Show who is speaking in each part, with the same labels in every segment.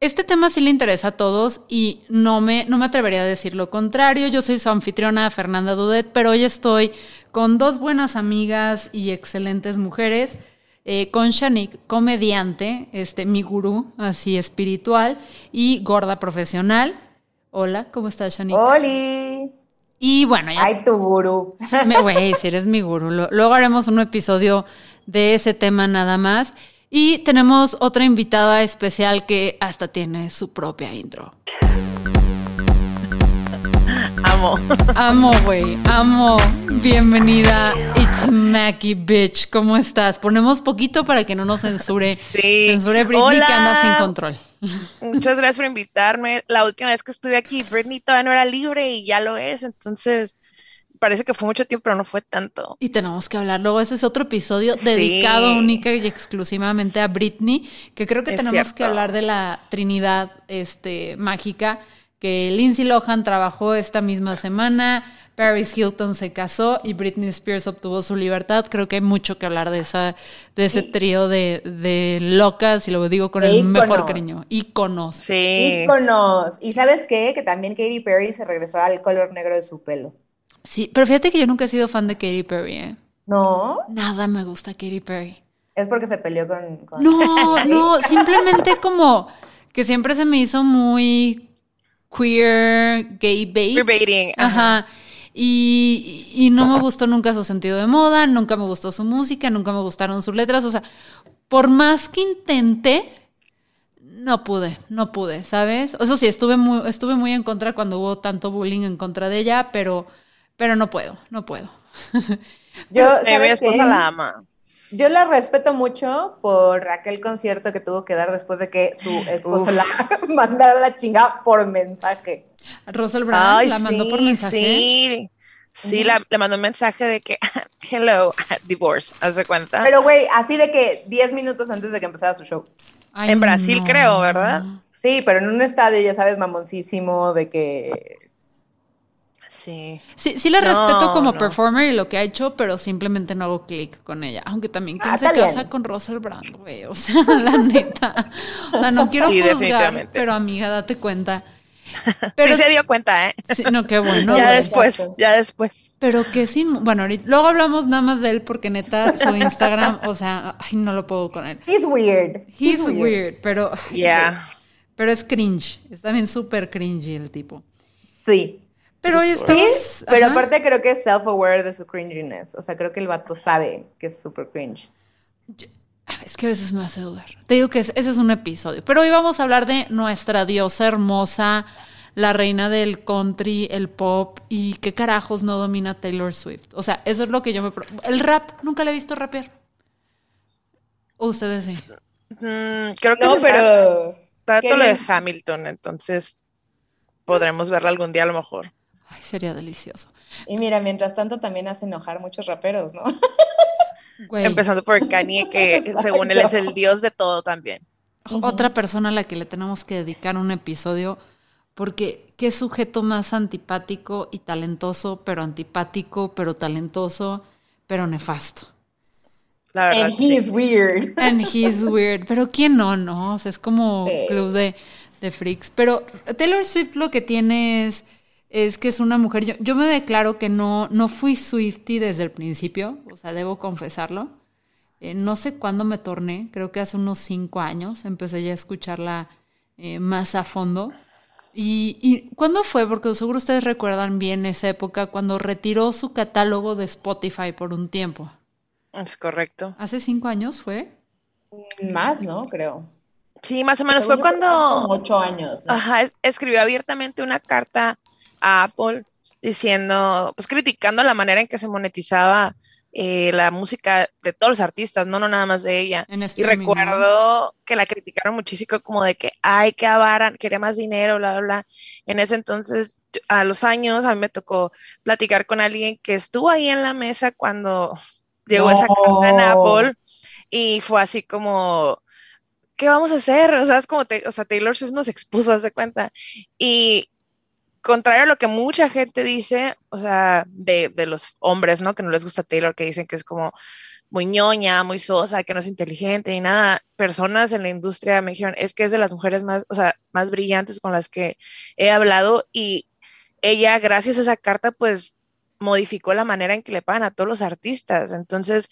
Speaker 1: este tema sí le interesa a todos y no me, no me atrevería a decir lo contrario. Yo soy su anfitriona Fernanda Dudet, pero hoy estoy con dos buenas amigas y excelentes mujeres. eh, con Shanik, comediante, este, mi gurú, así espiritual, y gorda profesional. Hola, ¿cómo estás, Shanik?
Speaker 2: ¡Holi!
Speaker 1: Y bueno, ya
Speaker 2: ¡Ay, tu gurú!
Speaker 1: me- Güey, si eres mi gurú. Luego haremos un episodio de ese tema nada más. Y tenemos otra invitada especial que hasta tiene su propia intro.
Speaker 3: Amo.
Speaker 1: Amo, güey, amo. Bienvenida, It's Mackie Bitch. ¿Cómo estás? Ponemos poquito para que no nos censure.
Speaker 3: Sí.
Speaker 1: Censure Britney que anda sin control.
Speaker 3: Muchas gracias por invitarme. La última vez que estuve aquí, Britney todavía no era libre y ya lo es, entonces parece que fue mucho tiempo, pero no fue tanto.
Speaker 1: Y tenemos que hablar luego. Ese es otro episodio dedicado única y exclusivamente a Britney, que creo que
Speaker 3: Es
Speaker 1: tenemos que hablar de la Trinidad este, mágica, que Lindsay Lohan trabajó esta misma semana, Paris Hilton se casó y Britney Spears obtuvo su libertad. Creo que hay mucho que hablar de esa, de ese trío de, de locas, y lo digo con el mejor cariño. Íconos.
Speaker 3: Sí.
Speaker 2: Íconos. ¿Y sabes qué? Que también Katy Perry se regresó al color negro de su pelo.
Speaker 1: Sí, pero fíjate que yo nunca he sido fan de Katy Perry, ¿eh?
Speaker 2: ¿No?
Speaker 1: Nada me gusta Katy Perry.
Speaker 2: Es porque se peleó con... con-
Speaker 1: No, no, simplemente como que siempre se me hizo muy queer, gay bait.
Speaker 3: Queerbaiting, ajá.
Speaker 1: Ajá. Y, y no me gustó nunca su sentido de moda, nunca me gustó su música, nunca me gustaron sus letras. O sea, por más que intenté, no pude, no pude, ¿sabes? Eso sí, estuve muy, estuve muy en contra cuando hubo tanto bullying en contra de ella, pero, pero no puedo, no puedo.
Speaker 2: Yo,
Speaker 3: Eh, mi
Speaker 2: ¿sabes
Speaker 3: esposa
Speaker 2: qué?
Speaker 3: la ama.
Speaker 2: Yo la respeto mucho por aquel concierto que tuvo que dar después de que su esposo
Speaker 3: Uf.
Speaker 2: la mandara a la chingada por mensaje.
Speaker 1: Russell Brand
Speaker 3: Ay,
Speaker 1: la mandó por
Speaker 3: sí,
Speaker 1: mensaje.
Speaker 3: Sí, sí, la- le mandó un mensaje de que, hello, divorce, haz de cuenta.
Speaker 2: Pero, güey, así de que 10 minutos antes de que empezara su show.
Speaker 1: Ay,
Speaker 3: En Brasil
Speaker 1: no.
Speaker 3: creo, ¿verdad?
Speaker 2: Sí, pero en un estadio, ya sabes, mamoncísimo, de que...
Speaker 3: Sí.
Speaker 1: Sí, sí la
Speaker 3: No,
Speaker 1: respeto como
Speaker 3: no.
Speaker 1: performer y lo que ha hecho, pero simplemente no hago clic con ella. Aunque también quién
Speaker 2: Ah,
Speaker 1: se casa
Speaker 2: bien.
Speaker 1: con Russell Brand, güey. O sea, la neta. O sea, no quiero
Speaker 3: Sí,
Speaker 1: juzgar, pero amiga, date cuenta. Pero
Speaker 3: sí se dio cuenta, ¿eh?
Speaker 1: sí, no, qué bueno.
Speaker 3: ya
Speaker 2: güey,
Speaker 3: después, ya después.
Speaker 1: Pero que sin, bueno, ahorita, luego hablamos nada más de él porque neta su Instagram, o sea, ay, no lo puedo con él.
Speaker 2: He's weird.
Speaker 1: He's weird, pero,
Speaker 3: Ya.
Speaker 1: pero es cringe. Es también súper cringy el tipo.
Speaker 2: Sí.
Speaker 1: Pero hoy
Speaker 2: Sí,
Speaker 1: estamos.
Speaker 2: pero
Speaker 1: ajá.
Speaker 2: aparte creo que es self-aware de su cringiness. O sea, creo que el vato sabe que es súper cringe.
Speaker 1: Es que a veces me hace dudar. Te digo que es- ese es un episodio. Pero hoy vamos a hablar de nuestra diosa hermosa, la reina del country, el pop y qué carajos no domina Taylor Swift. O sea, eso es lo que yo me... El rap, nunca le he visto rapear. ¿O ustedes sí?
Speaker 3: Mm, creo que
Speaker 2: No,
Speaker 3: se está-
Speaker 2: pero...
Speaker 3: está
Speaker 2: qué
Speaker 3: todo lo de. Hamilton, entonces podremos verla algún día a lo mejor.
Speaker 1: Ay, sería delicioso.
Speaker 2: Y mira, mientras tanto también hace enojar muchos raperos, ¿no?
Speaker 1: Güey,
Speaker 3: Empezando por Kanye, que según él es el dios de todo también.
Speaker 1: otra persona a la que le tenemos que dedicar un episodio porque qué sujeto más antipático y talentoso, pero antipático, pero talentoso, pero nefasto.
Speaker 3: La verdad,
Speaker 2: And
Speaker 3: sí.
Speaker 2: he's weird.
Speaker 1: And he's weird. Pero quién no, ¿no? O sea, es como
Speaker 2: Sí.
Speaker 1: club de, de freaks. Pero Taylor Swift lo que tiene es, es que es una mujer. Yo, yo me declaro que no, no fui Swifty desde el principio. O sea, debo confesarlo. Eh, no sé cuándo me torné. Creo que hace unos cinco años empecé ya a escucharla eh, más a fondo. ¿Y, ¿Y cuándo fue? Porque seguro ustedes recuerdan bien esa época cuando retiró su catálogo de Spotify por un tiempo.
Speaker 3: Es correcto.
Speaker 1: ¿Hace cinco años fue?
Speaker 2: Más, ¿no? Creo.
Speaker 3: Sí, más o menos fue
Speaker 2: Según
Speaker 3: cuando
Speaker 2: ocho años. ¿no?
Speaker 3: ajá, es- escribió abiertamente una carta a Apple diciendo, pues criticando la manera en que se monetizaba eh, la música de todos los artistas, no, no nada más de ella. Y
Speaker 1: ¿no?
Speaker 3: recuerdo que la criticaron muchísimo como de que, ay, que avaran, quería más dinero, bla, bla, bla. En ese entonces, a los años, a mí me tocó platicar con alguien que estuvo ahí en la mesa cuando llegó esa carta en
Speaker 2: No.
Speaker 3: Apple y fue así como, ¿qué vamos a hacer? O sea, es como, te- o sea, Taylor Swift nos expuso, haz de cuenta. Y contrario a lo que mucha gente dice, o sea, de, de los hombres, ¿no? Que no les gusta Taylor, que dicen que es como muy ñoña, muy sosa, que no es inteligente y nada. Personas en la industria me dijeron, es que es de las mujeres más, o sea, más brillantes con las que he hablado y ella, gracias a esa carta, pues modificó la manera en que le pagan a todos los artistas. Entonces,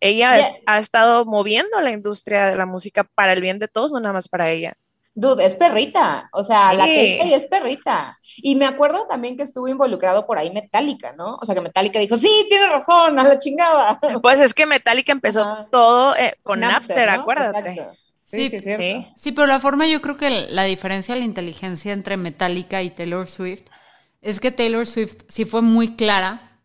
Speaker 3: ella es- ha estado moviendo la industria de la música para el bien de todos, no nada más para ella.
Speaker 2: Dude, es perrita. O sea, la que es perrita. Y me acuerdo también que estuvo involucrado por ahí Metallica, ¿no? O sea, que Metallica dijo, sí, tiene razón, a la chingada.
Speaker 3: Pues es que Metallica empezó
Speaker 2: Ajá.
Speaker 3: todo eh, con Napster,
Speaker 2: ¿no?
Speaker 3: acuérdate.
Speaker 2: Exacto.
Speaker 1: Sí,
Speaker 2: Sí, sí.
Speaker 3: Sí.
Speaker 1: Sí, pero la forma, yo creo que la diferencia de la inteligencia entre Metallica y Taylor Swift es que Taylor Swift sí fue muy clara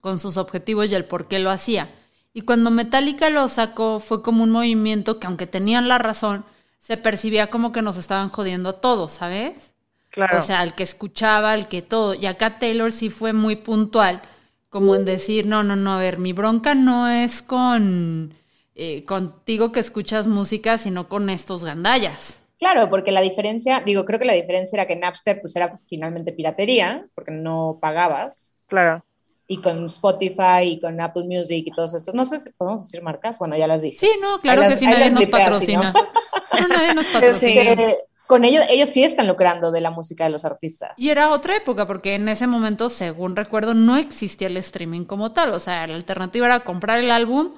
Speaker 1: con sus objetivos y el por qué lo hacía. Y cuando Metallica lo sacó, fue como un movimiento que, aunque tenían la razón, se percibía como que nos estaban jodiendo a todos, ¿sabes?
Speaker 3: Claro.
Speaker 1: O sea, el que escuchaba, el que todo. Y acá Taylor sí fue muy puntual, como en decir, no, no, no, a ver, mi bronca no es con eh, contigo que escuchas música, sino con estos gandallas.
Speaker 2: Claro, porque la diferencia, digo, creo que la diferencia era que Napster pues era finalmente piratería, porque no pagabas,
Speaker 3: claro.
Speaker 2: Y con Spotify y con Apple Music y todos estos, no sé si podemos decir marcas, bueno, ya las dije.
Speaker 1: Sí, no, claro que sí, nadie nos patrocina.
Speaker 2: ¿sí,
Speaker 1: No, nadie nos patrocina.
Speaker 2: Este, con ellos, ellos sí están lucrando de la música de los artistas.
Speaker 1: Y era otra época, porque en ese momento, según recuerdo, no existía el streaming como tal. O sea, la alternativa era comprar el álbum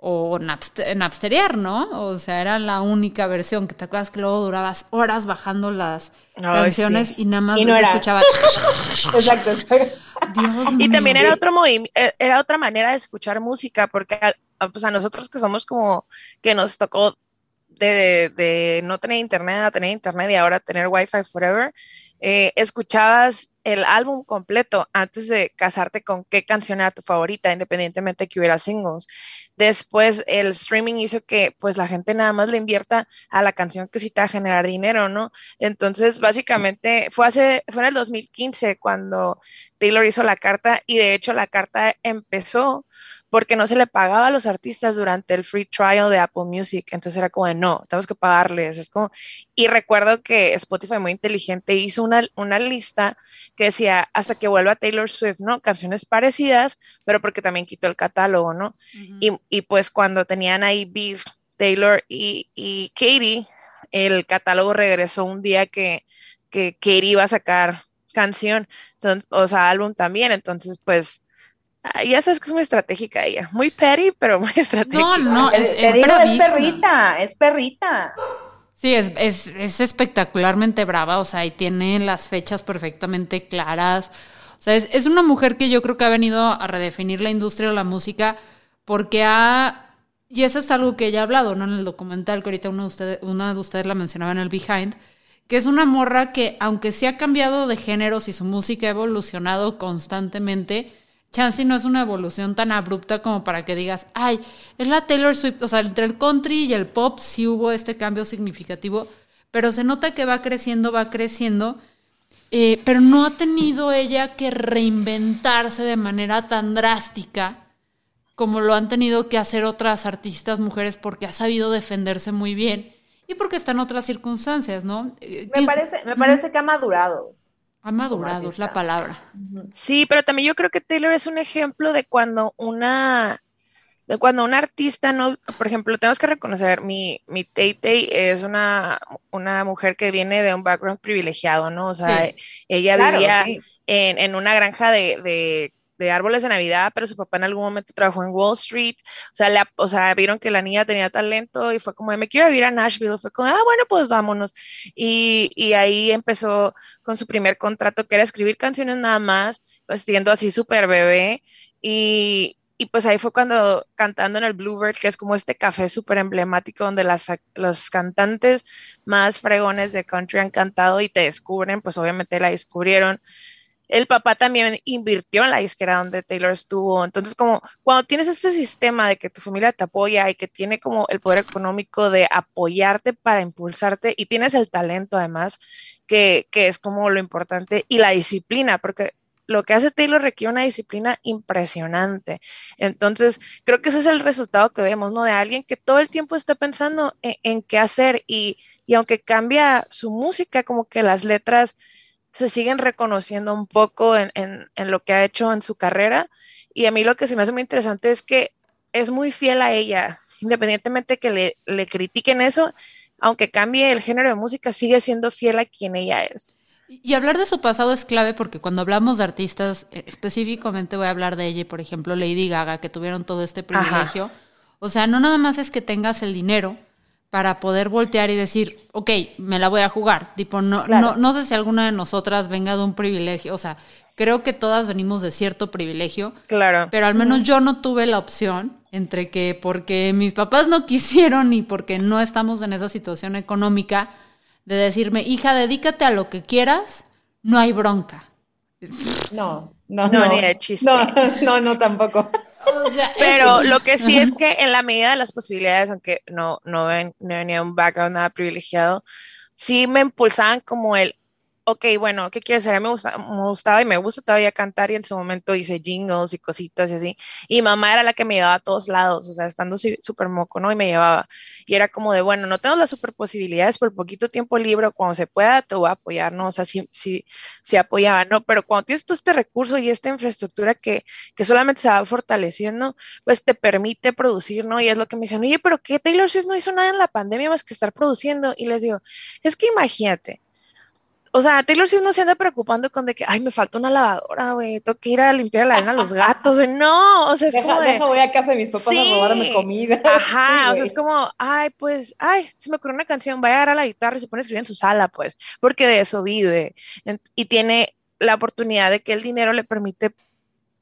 Speaker 1: o napster- napsterear, ¿no? O sea, era la única versión que te acuerdas que luego durabas horas bajando las
Speaker 3: Ay,
Speaker 1: canciones
Speaker 3: sí.
Speaker 1: y nada más
Speaker 2: Y no era-
Speaker 1: escuchaba.
Speaker 2: Exacto.
Speaker 1: Dios
Speaker 3: Y también era otro movimiento, era otra manera de escuchar música, porque a, a- pues a nosotros que somos como que nos tocó de, de- de no tener internet a tener internet y ahora tener wifi forever, eh, escuchabas el álbum completo antes de casarte con qué canción era tu favorita, independientemente de que hubiera singles. Después el streaming hizo que pues la gente nada más le invierta a la canción que va a generar dinero, ¿no? Entonces, básicamente fue hace, fue en el 2015 cuando Taylor hizo la carta y de hecho la carta empezó porque no se le pagaba a los artistas durante el free trial de Apple Music. Entonces era como de no, tenemos que pagarles. Es como, y recuerdo que Spotify muy inteligente hizo una, una lista que decía hasta que vuelva Taylor Swift, ¿no? Canciones parecidas, pero porque también quitó el catálogo, ¿no?
Speaker 1: Ujú.
Speaker 3: Y, y pues cuando tenían ahí Beef, Taylor y, y Katie, el catálogo regresó un día que, que Katie iba a sacar canción, entonces, o sea, álbum también, entonces pues ah, ya sabes que es muy estratégica ella, muy petty, pero muy estratégica.
Speaker 1: No, no, es,
Speaker 2: Te
Speaker 1: es
Speaker 2: digo, es
Speaker 1: bravísima.
Speaker 2: perrita, es perrita.
Speaker 1: Sí, es, es, es espectacularmente brava, o sea, y tiene las fechas perfectamente claras. O sea, es, es una mujer que yo creo que ha venido a redefinir la industria de la música porque ha... Y eso es algo que ella ha hablado, ¿no? En el documental, que ahorita una de ustedes, una de ustedes la mencionaba en el Behind, que es una morra que, aunque sí ha cambiado de géneros y su música ha evolucionado constantemente, Chansey no es una evolución tan abrupta como para que digas, ay, es la Taylor Swift, o sea, entre el country y el pop sí hubo este cambio significativo, pero se nota que va creciendo, va creciendo, eh, pero no ha tenido ella que reinventarse de manera tan drástica como lo han tenido que hacer otras artistas mujeres porque ha sabido defenderse muy bien y porque está en otras circunstancias, ¿no? Eh,
Speaker 2: Me parece, me parece que ha madurado.
Speaker 1: Ha madurado, es la palabra.
Speaker 3: Sí, pero también yo creo que Taylor es un ejemplo de cuando una, de cuando un artista no, por ejemplo, tenemos que reconocer, mi, mi Tay Tay es una, una mujer que viene de un background privilegiado, ¿no? O sea,
Speaker 1: Sí.
Speaker 3: ella
Speaker 2: Claro,
Speaker 3: vivía
Speaker 2: sí.
Speaker 3: en, en una granja de, de de árboles de Navidad, pero su papá en algún momento trabajó en Wall Street, o sea, la, o sea, vieron que la niña tenía talento y fue como, me quiero ir a Nashville, fue como, ah, bueno, pues vámonos. Y, y ahí empezó con su primer contrato, que era escribir canciones nada más, pues siendo así súper bebé. Y, y pues ahí fue cuando cantando en el Bluebird, que es como este café súper emblemático donde las, los cantantes más fregones de country han cantado y te descubren, pues obviamente la descubrieron el papá también invirtió en la disquera donde Taylor estuvo. Entonces, como cuando tienes este sistema de que tu familia te apoya y que tiene como el poder económico de apoyarte para impulsarte y tienes el talento además, que, que es como lo importante, y la disciplina, porque lo que hace Taylor requiere una disciplina impresionante. Entonces, creo que ese es el resultado que vemos, ¿no? De alguien que todo el tiempo está pensando en, en qué hacer y, y aunque cambia su música, como que las letras se siguen reconociendo un poco en, lo que ha hecho en su carrera. Y a mí lo que se me hace muy interesante es que es muy fiel a ella, independientemente que le, le critiquen eso, aunque cambie el género de música, sigue siendo fiel a quien ella es.
Speaker 1: Y hablar de su pasado es clave porque cuando hablamos de artistas, eh, específicamente voy a hablar de ella, por ejemplo, Lady Gaga, que tuvieron todo este privilegio. O sea, no nada más es que tengas el dinero, para poder voltear y decir, ok, me la voy a jugar. Tipo, no, no, no sé si alguna de nosotras venga de un privilegio, o sea, creo que todas venimos de cierto privilegio.
Speaker 3: Claro.
Speaker 1: Pero al menos yo no tuve la opción entre que porque mis papás no quisieron y porque no estamos en esa situación económica de decirme, hija, dedícate a lo que quieras, no hay bronca.
Speaker 2: No, no, no,
Speaker 3: ni de chiste.
Speaker 2: No, no, no, tampoco.
Speaker 3: Pero lo que sí es que en la medida de las posibilidades, aunque no, no, ven, no venía un background nada privilegiado, sí me impulsaban como el, ok, bueno, ¿qué quieres hacer? Me, gusta, me gustaba y me gusta todavía cantar y en su momento hice jingles y cositas y así. Y mamá era la que me llevaba a todos lados, o sea, estando súper moco, ¿no? Y me llevaba. Y era como de, bueno, no tengo las super posibilidades por poquito tiempo libre, cuando se pueda te voy a apoyar, ¿no? O sea, sí, sí, sí apoyaba, ¿no? Pero cuando tienes todo este recurso y esta infraestructura que, que solamente se va fortaleciendo, pues te permite producir, ¿no? Y es lo que me dicen, oye, pero ¿qué Taylor Swift no hizo nada en la pandemia más que estar produciendo? Y les digo, es que imagínate, o sea, Taylor Swift no se anda preocupando con de que, ay, me falta una lavadora, güey, tengo que ir a limpiar la arena a los gatos, güey. No, o sea, es como de...
Speaker 2: Deja, voy a casa de mis papás a robarme comida.
Speaker 3: Ajá, o sea, es como, ay, pues, ay, se me ocurrió una canción, vaya a dar a la guitarra y se pone a escribir en su sala, pues, porque de eso vive. Y tiene la oportunidad de que el dinero le permite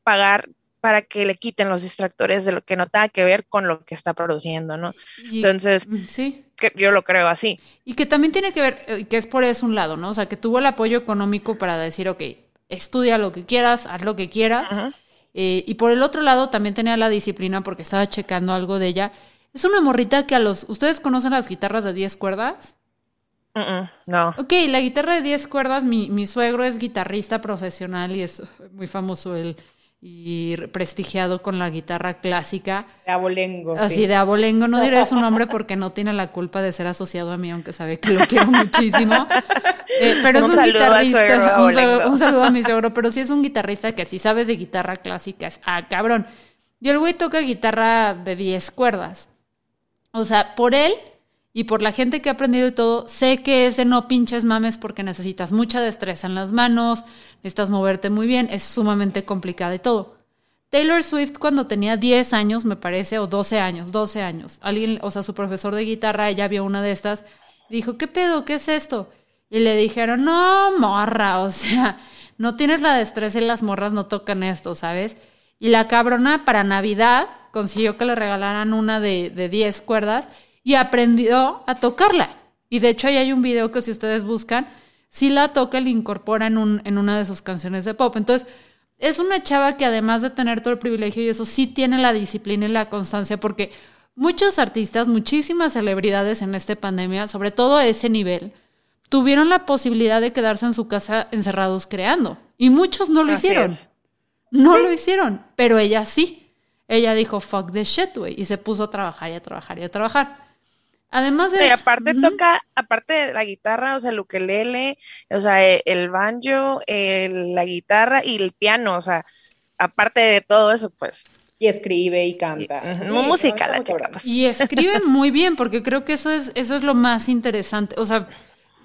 Speaker 3: pagar para que le quiten los distractores de lo que no tenga que ver con lo que está produciendo, ¿no? Entonces, mm, sí. Que yo lo creo así.
Speaker 1: Y que también tiene que ver, eh, que es por eso un lado, ¿no? O sea, que tuvo el apoyo económico para decir, ok, estudia lo que quieras, haz lo que quieras. Eh, y por el otro lado también tenía la disciplina porque estaba checando algo de ella. Es una morrita que a los... ¿Ustedes conocen las guitarras de 10 cuerdas?
Speaker 3: no.
Speaker 1: Ok, la guitarra de 10 cuerdas, mi, mi suegro es guitarrista profesional y es muy famoso él y prestigiado con la guitarra clásica.
Speaker 2: De abolengo.
Speaker 1: Así de abolengo. No diré su nombre porque no tiene la culpa de ser asociado a mí, aunque sabe que lo quiero muchísimo. Eh, pero es un guitarrista. Un, saludo a mi suegro, pero sí es un guitarrista que si sabes de guitarra clásica es, ah, cabrón. Y el güey toca guitarra de 10 cuerdas. O sea, por él y por la gente que ha aprendido y todo, sé que ese no pinches mames porque necesitas mucha destreza en las manos, necesitas moverte muy bien, es sumamente complicado y todo. Taylor Swift cuando tenía 10 años, me parece, o 12 años, 12 años, alguien, o sea, su profesor de guitarra, ella vio una de estas, dijo, ¿qué pedo? ¿Qué es esto? Y le dijeron, no, morra, o sea, no tienes la destreza y las morras no tocan esto, ¿sabes? Y la cabrona para Navidad consiguió que le regalaran una de, de 10 cuerdas y aprendió a tocarla. Y de hecho ahí hay un video que si ustedes buscan, si la toca, la incorpora en, un, en una de sus canciones de pop. Entonces, es una chava que además de tener todo el privilegio y eso, sí tiene la disciplina y la constancia, porque muchos artistas, muchísimas celebridades en esta pandemia, sobre todo a ese nivel, tuvieron la posibilidad de quedarse en su casa encerrados creando. Y muchos no lo hicieron. No lo hicieron, pero ella sí. Ella dijo, fuck the shit, güey, y se puso a trabajar y a trabajar y a trabajar. Además de...
Speaker 3: Y aparte toca, aparte de la guitarra, o sea, el ukelele, o sea, e, el banjo, la guitarra y el piano, o sea, aparte de todo eso, pues.
Speaker 2: Y escribe y canta.
Speaker 3: música la chica. Pues.
Speaker 1: Y escribe muy bien, porque creo que eso es, eso es lo más interesante. O sea,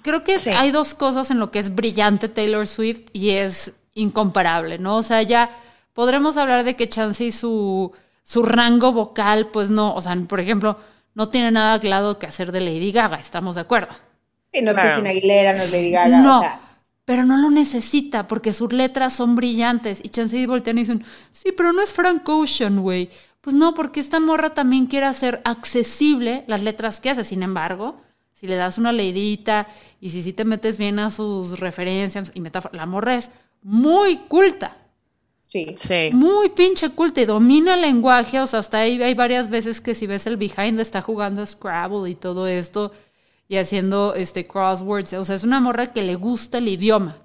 Speaker 1: creo que hay dos cosas en lo que es brillante Taylor Swift y es incomparable, ¿no? O sea, ya podremos hablar de que Chance y su, su rango vocal, pues no, o sea, por ejemplo, no tiene nada claro que hacer de Lady Gaga, ¿estamos de acuerdo?
Speaker 2: Sí, no es Cristina Aguilera, no es Lady Gaga.
Speaker 1: No, pero no lo necesita porque sus letras son brillantes. Y Chance y voltean y dicen, sí, pero no es Frank Ocean, güey. Pues no, porque esta morra también quiere hacer accesible las letras que hace. Sin embargo, si le das una leidita y si sí te metes bien a sus referencias y metáforas, la morra es muy culta.
Speaker 2: Sí.
Speaker 3: Sí.
Speaker 1: Muy pinche culta y domina el lenguaje. O sea, hasta ahí hay varias veces que si ves el behind está jugando Scrabble y todo esto y haciendo este crosswords. O sea, es una morra que le gusta el idioma.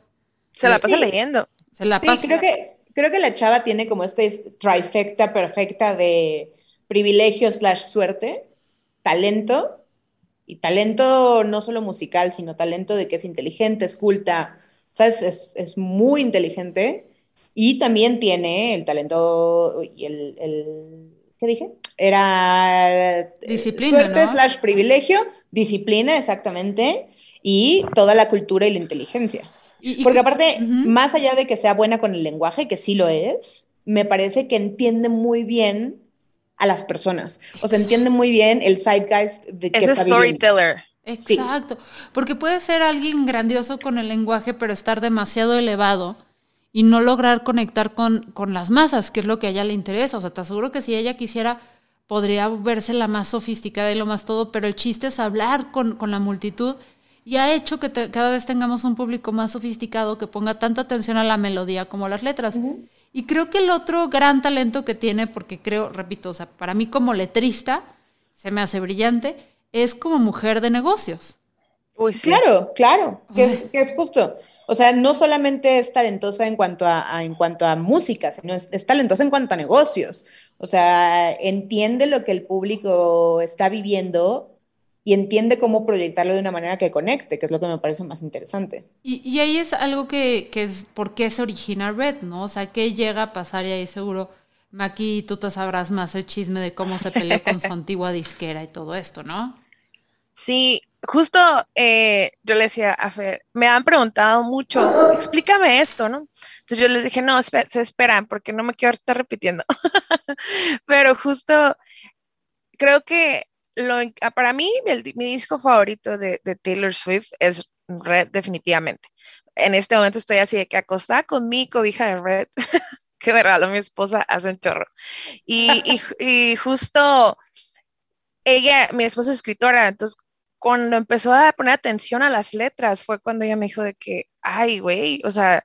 Speaker 3: Se la pasa
Speaker 2: Sí.
Speaker 3: leyendo.
Speaker 1: Se la
Speaker 2: Sí,
Speaker 1: pasa.
Speaker 2: creo que, creo que la chava tiene como este trifecta perfecta de privilegio slash suerte, talento, y talento no solo musical, sino talento de que es inteligente, es culta, ¿sabes? Es, es muy inteligente, y también tiene el talento y el, el- ¿qué dije? Era eh,
Speaker 1: Disciplina,
Speaker 2: suerte
Speaker 1: ¿no?
Speaker 2: slash privilegio, disciplina, exactamente, y toda la cultura y la inteligencia.
Speaker 1: Y- y
Speaker 2: Porque
Speaker 1: que-
Speaker 2: aparte, más allá de que sea buena con el lenguaje, que sí lo es, me parece que entiende muy bien a las personas. O sea, entiende muy bien el zeitgeist de que
Speaker 3: Es
Speaker 2: está viviendo.
Speaker 3: storyteller.
Speaker 1: Exacto. Porque puede ser alguien grandioso con el lenguaje, pero estar demasiado elevado y no lograr conectar con, con las masas, que es lo que a ella le interesa. O sea, te aseguro que si ella quisiera, podría verse la más sofisticada y lo más todo, pero el chiste es hablar con, con la multitud y ha hecho que te- cada vez tengamos un público más sofisticado que ponga tanta atención a la melodía como a las letras. Y creo que el otro gran talento que tiene, porque creo, repito, o sea, para mí como letrista, se me hace brillante, es como mujer de negocios.
Speaker 3: Uy, sí.
Speaker 2: Claro, claro, que es justo. O sea, no solamente es talentosa en cuanto a, a- en cuanto a música, sino es, es talentosa en cuanto a negocios. O sea, entiende lo que el público está viviendo y entiende cómo proyectarlo de una manera que conecte, que es lo que me parece más interesante.
Speaker 1: Y, y ahí es algo que, que es por qué se origina Red, ¿no? O sea, ¿qué llega a pasar? Y ahí seguro, Maki, tú te sabrás más el chisme de cómo se peleó con su antigua disquera y todo esto, ¿no?
Speaker 3: Sí, justo eh, yo le decía a Fer, me han preguntado mucho, explícame esto, ¿no? Entonces yo les dije, no, se esperan porque no me quiero estar repitiendo. Pero justo creo que lo, ah, para mí mi disco favorito de, Taylor Swift es Red, definitivamente. En este momento estoy así de que acostada con mi cobija de Red, que me regaló mi esposa hace un chorro. Y, y justo ella, mi esposa es escritora, entonces cuando empezó a poner atención a las letras fue cuando ella me dijo de que, ay, güey, o sea,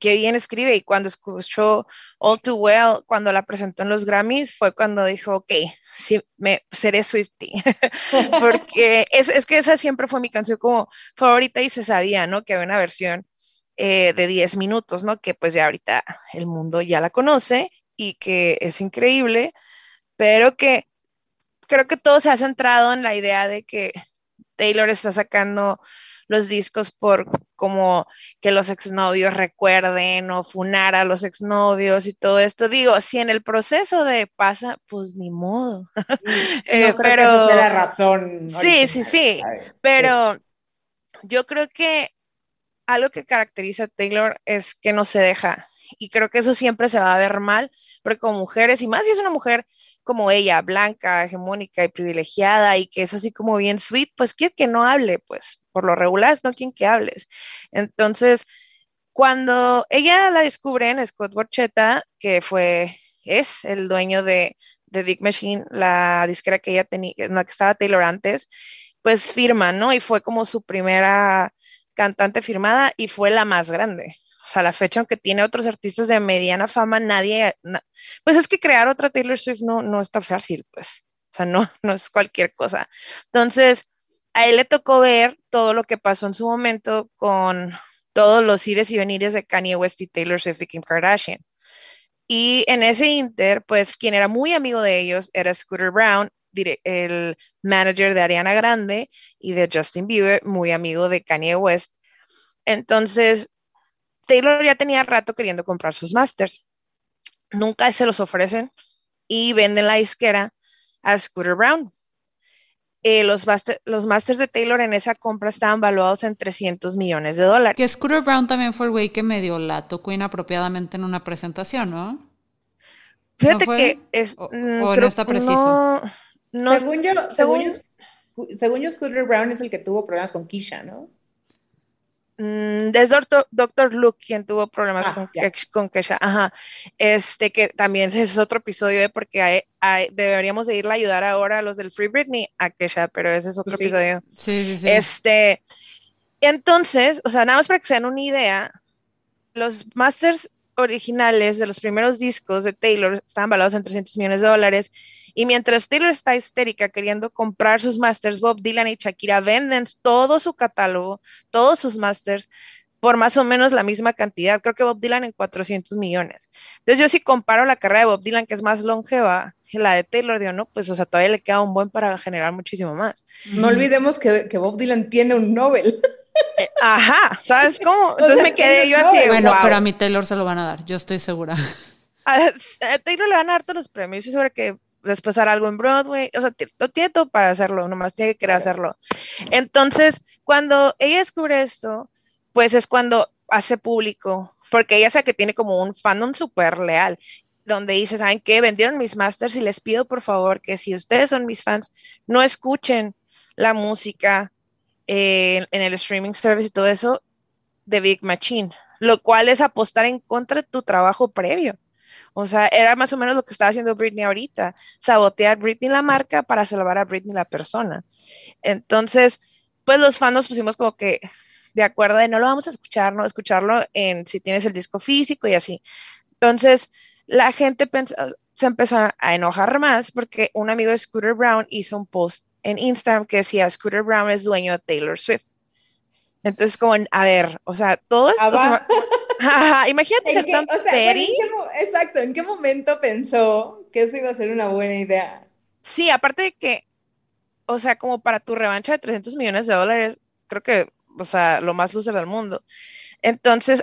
Speaker 3: qué bien escribe. Y cuando escuchó All Too Well, cuando la presentó en los Grammys, fue cuando dijo, ok, sí, me seré Swifty. Porque es, es que esa siempre fue mi canción como favorita y se sabía, ¿no? Que había una versión eh, de 10 minutos, ¿no? Que pues ya ahorita el mundo ya la conoce y que es increíble, pero que creo que todo se ha centrado en la idea de que Taylor está sacando los discos por como que los exnovios recuerden o funar a los exnovios y todo esto. Digo, si en el proceso de pasa, pues ni modo. Eh,
Speaker 2: No creo que
Speaker 3: pero-
Speaker 2: sea la razón.
Speaker 3: Sí,
Speaker 2: original,
Speaker 3: sí, sí. Pero yo creo que algo que caracteriza a Taylor es que no se deja. Y creo que eso siempre se va a ver mal, porque como mujeres, y más si es una mujer como ella, blanca, hegemónica y privilegiada, y que es así como bien sweet, pues quiere que no hable, pues por lo regular es no quien que hables. Entonces, cuando ella la descubre en Scott Borchetta, que fue, es el dueño de, de Big Machine, la disquera que ella tenía, en la que estaba Taylor antes, pues firma, ¿no? Y fue como su primera cantante firmada y fue la más grande. O sea, la fecha, aunque tiene otros artistas de mediana fama, nadie, na- pues es que crear otra Taylor Swift no, no está fácil, pues. O sea, no, no es cualquier cosa. Entonces, a él le tocó ver todo lo que pasó en su momento con todos los ires y venires de Kanye West y Taylor Swift y Kim Kardashian. Y en ese inter, pues quien era muy amigo de ellos era Scooter Brown, el manager de Ariana Grande y de Justin Bieber, muy amigo de Kanye West. Entonces, Taylor ya tenía rato queriendo comprar sus masters. Nunca se los ofrecen y venden la disquera a Scooter Brown. Eh, los, master- los masters de Taylor en esa compra estaban valuados en 300 millones de dólares.
Speaker 1: Que Scooter Brown también fue el güey que medio la tocó inapropiadamente en una presentación, ¿no?
Speaker 3: Fíjate que es,
Speaker 1: O-
Speaker 3: mm,
Speaker 1: o no está preciso.
Speaker 3: no- no-
Speaker 2: según yo, según,
Speaker 3: según-
Speaker 2: yo, según yo, Scooter Brown es el que tuvo problemas con Keisha, ¿no?
Speaker 3: Mm, es Doctor, Luke quien tuvo problemas
Speaker 2: Ah,
Speaker 3: con. Ke- con Kesha, ajá. Este que también ese es otro episodio de porque hay- hay- deberíamos de irle a ayudar ahora a los del Free Britney a Kesha, pero ese es otro
Speaker 2: Sí.
Speaker 3: episodio.
Speaker 1: Sí, sí, sí.
Speaker 3: Este, entonces, o sea, nada más para que se den una idea, los masters originales de los primeros discos de Taylor estaban valorados en 300 millones de dólares. Y mientras Taylor está histérica queriendo comprar sus masters, Bob Dylan y Shakira venden todo su catálogo, todos sus masters, por más o menos la misma cantidad. Creo que Bob Dylan en 400 millones. Entonces, yo si comparo la carrera de Bob Dylan, que es más longeva, que la de Taylor, digo, no, pues, o sea, todavía le queda un buen para generar muchísimo más.
Speaker 2: No olvidemos que, que Bob Dylan tiene un Nobel.
Speaker 3: Ajá, ¿sabes cómo? Entonces
Speaker 2: sea,
Speaker 3: me quedé yo así,
Speaker 1: Bueno,
Speaker 3: wow.
Speaker 1: pero a mi Taylor se lo van a dar, yo estoy segura.
Speaker 3: A, a Taylor le van a dar todos los premios. Yo estoy segura que después hará algo en Broadway. O sea, tiene todo para hacerlo, nomás tiene que querer hacerlo. Entonces, cuando ella descubre esto, pues es cuando hace público, porque ella sabe que tiene como un fandom súper leal, donde dice, ¿saben qué? Vendieron mis masters y les pido por favor que si ustedes son mis fans, no escuchen la música en, el streaming service y todo eso de Big Machine, lo cual es apostar en contra de tu trabajo previo. O sea, era más o menos lo que estaba haciendo Britney ahorita, sabotear Britney la marca para salvar a Britney la persona. Entonces, pues los fans nos pusimos como que de acuerdo de no lo vamos a escuchar, no escucharlo en si tienes el disco físico y así. Entonces, la gente se empezó a enojar más porque un amigo de Scooter Brown hizo un post en Instagram que decía Scooter Brown es dueño de Taylor Swift. Entonces, como, a ver, o sea, todo esto, o sea,
Speaker 2: va.
Speaker 3: Ajá, imagínate
Speaker 2: ¿En
Speaker 3: ser
Speaker 2: qué-
Speaker 3: tan
Speaker 2: o sea,
Speaker 3: petty.
Speaker 2: ¿en qué mo- exacto, ¿en qué momento pensó que eso iba a ser una buena idea?
Speaker 3: Sí, aparte de que, o sea, como para tu revancha de 300 millones de dólares, creo que, o sea, lo más loser del mundo. Entonces,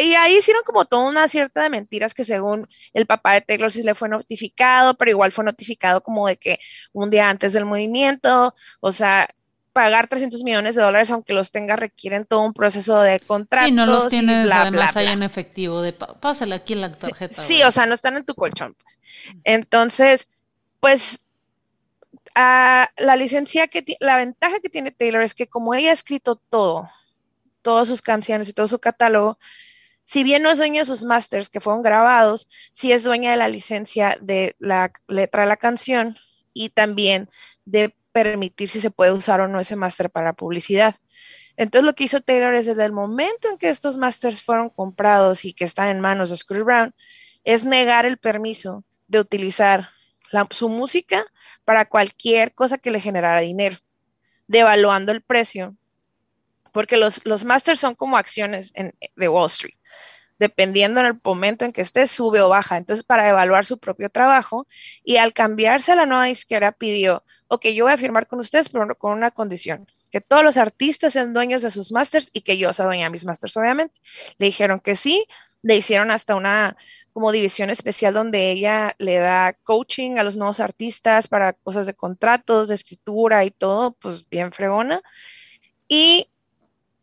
Speaker 3: y ahí hicieron como toda una cierta de mentiras que según el papá de Taylor sí le fue notificado, pero igual fue notificado como de que un día antes del movimiento, o sea, pagar 300 millones de dólares, aunque los tenga, requieren todo un proceso de contratos
Speaker 1: Sí, no los
Speaker 3: y
Speaker 1: tienes
Speaker 3: bla,
Speaker 1: además
Speaker 3: bla,
Speaker 1: ahí
Speaker 3: bla.
Speaker 1: en efectivo, de pásale aquí en la tarjeta.
Speaker 3: Sí, o sea, no están en tu colchón, pues. Entonces, pues, ah, la licencia que la ventaja que tiene Taylor es que como ella ha escrito todo, todas sus canciones y todo su catálogo, si bien no es dueña de sus masters que fueron grabados, sí es dueña de la licencia de la letra de la canción y también de permitir si se puede usar o no ese máster para publicidad. Entonces lo que hizo Taylor es desde el momento en que estos masters fueron comprados y que están en manos de Scooter Brown, es negar el permiso de utilizar su música para cualquier cosa que le generara dinero, devaluando el precio, porque los, los masters son como acciones en- de Wall Street. Dependiendo en el momento en que esté, sube o baja. Entonces, para evaluar su propio trabajo, y al cambiarse a la nueva disquera, pidió, ok, yo voy a firmar con ustedes, pero con una condición, que todos los artistas sean dueños de sus masters y que yo sea dueña de mis masters, obviamente. Le dijeron que sí, le hicieron hasta una como división especial donde ella le da coaching a los nuevos artistas para cosas de contratos, de escritura y todo, pues bien fregona. Y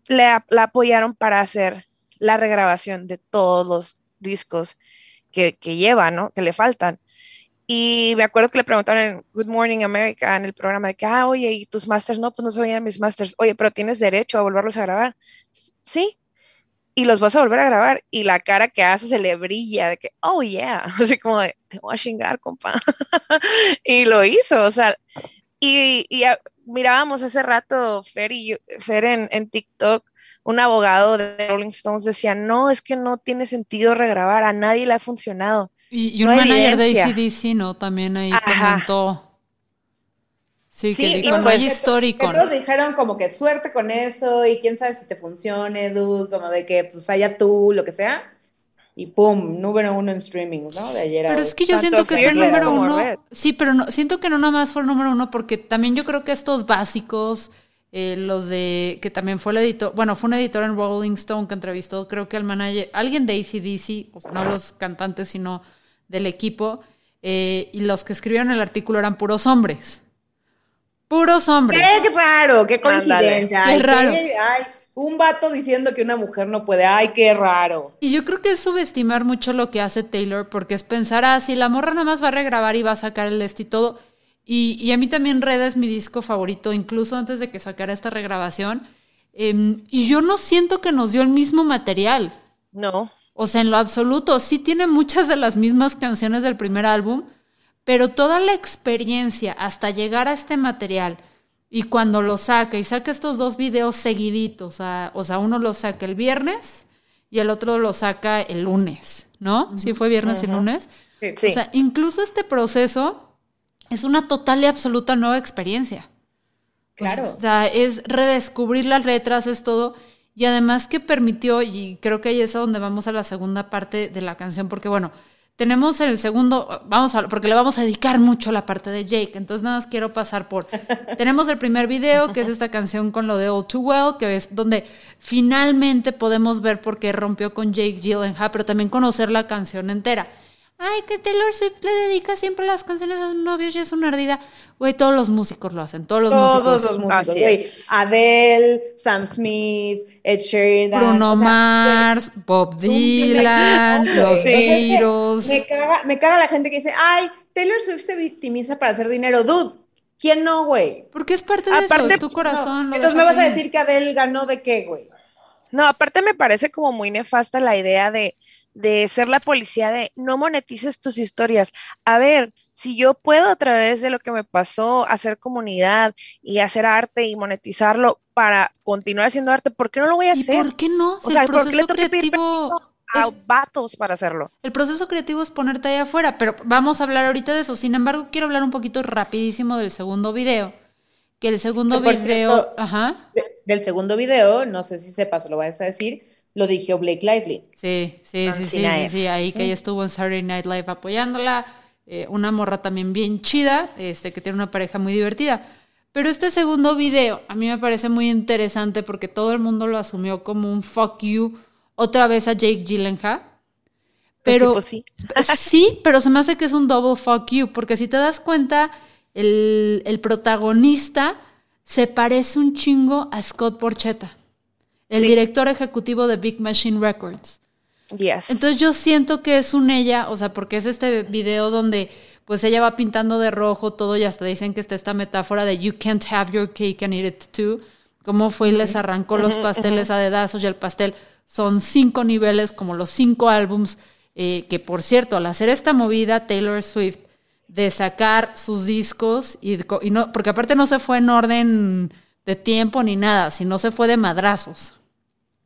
Speaker 3: le, la apoyaron para hacer la regrabación de todos los discos que, que lleva, ¿no? Que le faltan. Y me acuerdo que le preguntaron en Good Morning America, en el programa, de que, ah, oye, ¿y tus masters? No, pues no soy mis masters. Oye, pero tienes derecho a volverlos a grabar. Sí. Y los vas a volver a grabar. Y la cara que hace se le brilla de que, oh, yeah. Así como de, te voy a chingar, compa. y lo hizo, o sea. Y, y mirábamos hace rato, Fer, y yo- Fer en, en TikTok, un abogado de Rolling Stones decía, no, es que no tiene sentido regrabar, a nadie le ha funcionado.
Speaker 1: Y, y un
Speaker 3: no
Speaker 1: manager de
Speaker 3: evidencia.
Speaker 1: ACDC, ¿no? También ahí
Speaker 3: Ajá.
Speaker 1: comentó. Sí,
Speaker 3: Sí,
Speaker 1: que dijo, no
Speaker 3: pues-
Speaker 1: hay histórico.
Speaker 2: todos dijeron como que suerte con eso y quién sabe si te funcione, dude, como de que pues haya tú, lo que sea. Y pum, número uno en streaming, ¿no? De ayer a
Speaker 1: Pero
Speaker 2: hoy.
Speaker 1: es que yo
Speaker 3: Tanto
Speaker 1: siento que es el número uno.
Speaker 3: Red.
Speaker 1: Sí, pero no, siento que no nada más fue el número uno, porque también yo creo que estos básicos, eh, los de, que también fue el editor, bueno, fue un editor en Rolling Stone que entrevistó, creo que al manager, alguien de ACDC, sea, no los cantantes, sino del equipo, eh, y los que escribieron el artículo eran puros hombres. Puros hombres.
Speaker 2: Qué raro, qué coincidencia.
Speaker 1: Qué raro.
Speaker 2: ay, un vato diciendo que una mujer no puede. Ay, qué raro.
Speaker 1: Y yo creo que es subestimar mucho lo que hace Taylor, porque es pensar, ah, si la morra nada más va a regrabar y va a sacar el este y todo. Y, a mí también Red es mi disco favorito, incluso antes de que sacara esta regrabación. Em, y yo no siento que nos dio el mismo material.
Speaker 3: No.
Speaker 1: O sea, en lo absoluto, sí tiene muchas de las mismas canciones del primer álbum, pero toda la experiencia hasta llegar a este material y cuando lo saca y saca estos dos videos seguiditos, o sea, uno lo saca el viernes y el otro lo saca el lunes, ¿no? Sí, fue viernes y lunes. Sí. O sea, incluso este proceso es una total y absoluta nueva experiencia.
Speaker 2: Claro.
Speaker 1: o sea, es redescubrir las letras, es todo. Y además que permitió, y creo que ahí es a donde vamos a la segunda parte de la canción, porque bueno, tenemos el segundo, vamos a, porque le vamos a dedicar mucho a la parte de Jake, entonces nada más quiero pasar por, tenemos el primer video, que es esta canción con lo de All Too Well, que es donde finalmente podemos ver por qué rompió con Jake Gyllenhaal, pero también conocer la canción entera. Ay, que Taylor Swift le dedica siempre las canciones a sus novios y es una ardida. Güey, todos los músicos lo hacen, todos los músicos.
Speaker 2: Todos los músicos, güey. Adele, Sam Smith, Ed Sheeran.
Speaker 1: Bruno Mars, Bob Dylan, los Beatles.
Speaker 2: Me caga, me caga la gente que dice, ay, Taylor Swift se victimiza para hacer dinero. Dude, ¿quién no, güey?
Speaker 1: Porque es parte de eso, es tu corazón.
Speaker 2: entonces me vas a decir que Adele ganó de qué, güey.
Speaker 3: No, aparte me parece como muy nefasta la idea de, de ser la policía de no monetices tus historias. A ver, si yo puedo a través de lo que me pasó hacer comunidad y hacer arte y monetizarlo para continuar haciendo arte, ¿por qué no lo voy a hacer?
Speaker 1: ¿Por qué no?
Speaker 3: o sea, el ¿por qué le creativo a vatos para hacerlo?
Speaker 1: El proceso creativo es ponerte ahí afuera, pero vamos a hablar ahorita de eso. Sin embargo, quiero hablar un poquito rapidísimo del segundo video. Que el segundo video, ajá.
Speaker 2: del segundo video, no sé si sepas o lo vas a decir, lo dirigió Blake Lively.
Speaker 1: Sí, sí, sí, sí, sí, ahí que ella estuvo en Saturday Night Live apoyándola. Eh, una morra también bien chida, este, que tiene una pareja muy divertida. Pero este segundo video a mí me parece muy interesante porque todo el mundo lo asumió como un fuck you otra vez a Jake Gyllenhaal.
Speaker 3: Pues pero sí.
Speaker 1: sí, pero se me hace que es un double fuck you, porque si te das cuenta, el, el protagonista se parece un chingo a Scott Porchetta el director ejecutivo de Big Machine Records.
Speaker 3: Yes.
Speaker 1: Entonces yo siento que es un ella, o sea, porque es este video donde pues ella va pintando de rojo todo y hasta dicen que está esta metáfora de you can't have your cake and eat it too. Cómo fue y les arrancó los pasteles a dedazos y el pastel son cinco niveles como los cinco álbums eh, que por cierto al hacer esta movida Taylor Swift de sacar sus discos y, y no porque aparte no se fue en orden de tiempo ni nada, sino se fue de madrazos.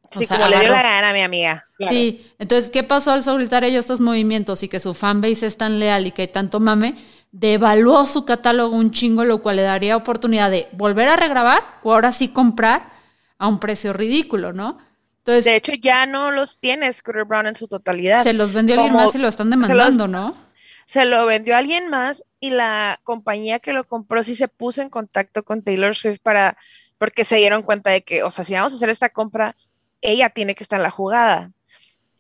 Speaker 3: Sí, como le dio la gana a mi amiga.
Speaker 1: Sí, entonces, ¿qué pasó al soltar ellos estos movimientos y que su fanbase es tan leal y que hay tanto mame? Devaluó su catálogo un chingo, lo cual le daría oportunidad de volver a regrabar o ahora sí comprar a un precio ridículo, ¿no?
Speaker 3: Entonces, de hecho, ya no los tiene Scooter Brown en su totalidad.
Speaker 1: Se los vendió alguien más y lo están demandando, ¿no?
Speaker 3: Se lo vendió a alguien más y la compañía que lo compró sí se puso en contacto con Taylor Swift para, porque se dieron cuenta de que, o sea, si vamos a hacer esta compra, ella tiene que estar en la jugada.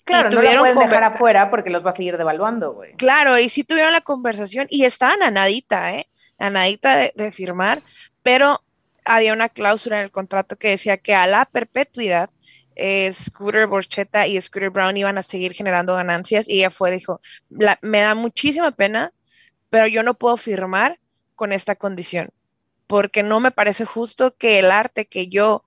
Speaker 2: Claro, no la pueden dejar afuera porque los va a seguir devaluando, güey.
Speaker 3: Claro, y sí tuvieron la conversación y estaban a nadita, ¿eh? A nadita de, firmar, pero había una cláusula en el contrato que decía que a la perpetuidad eh, Scooter Borchetta y Scooter Brown iban a seguir generando ganancias y ella fue, dijo, me da muchísima pena, pero yo no puedo firmar con esta condición, porque no me parece justo que el arte que yo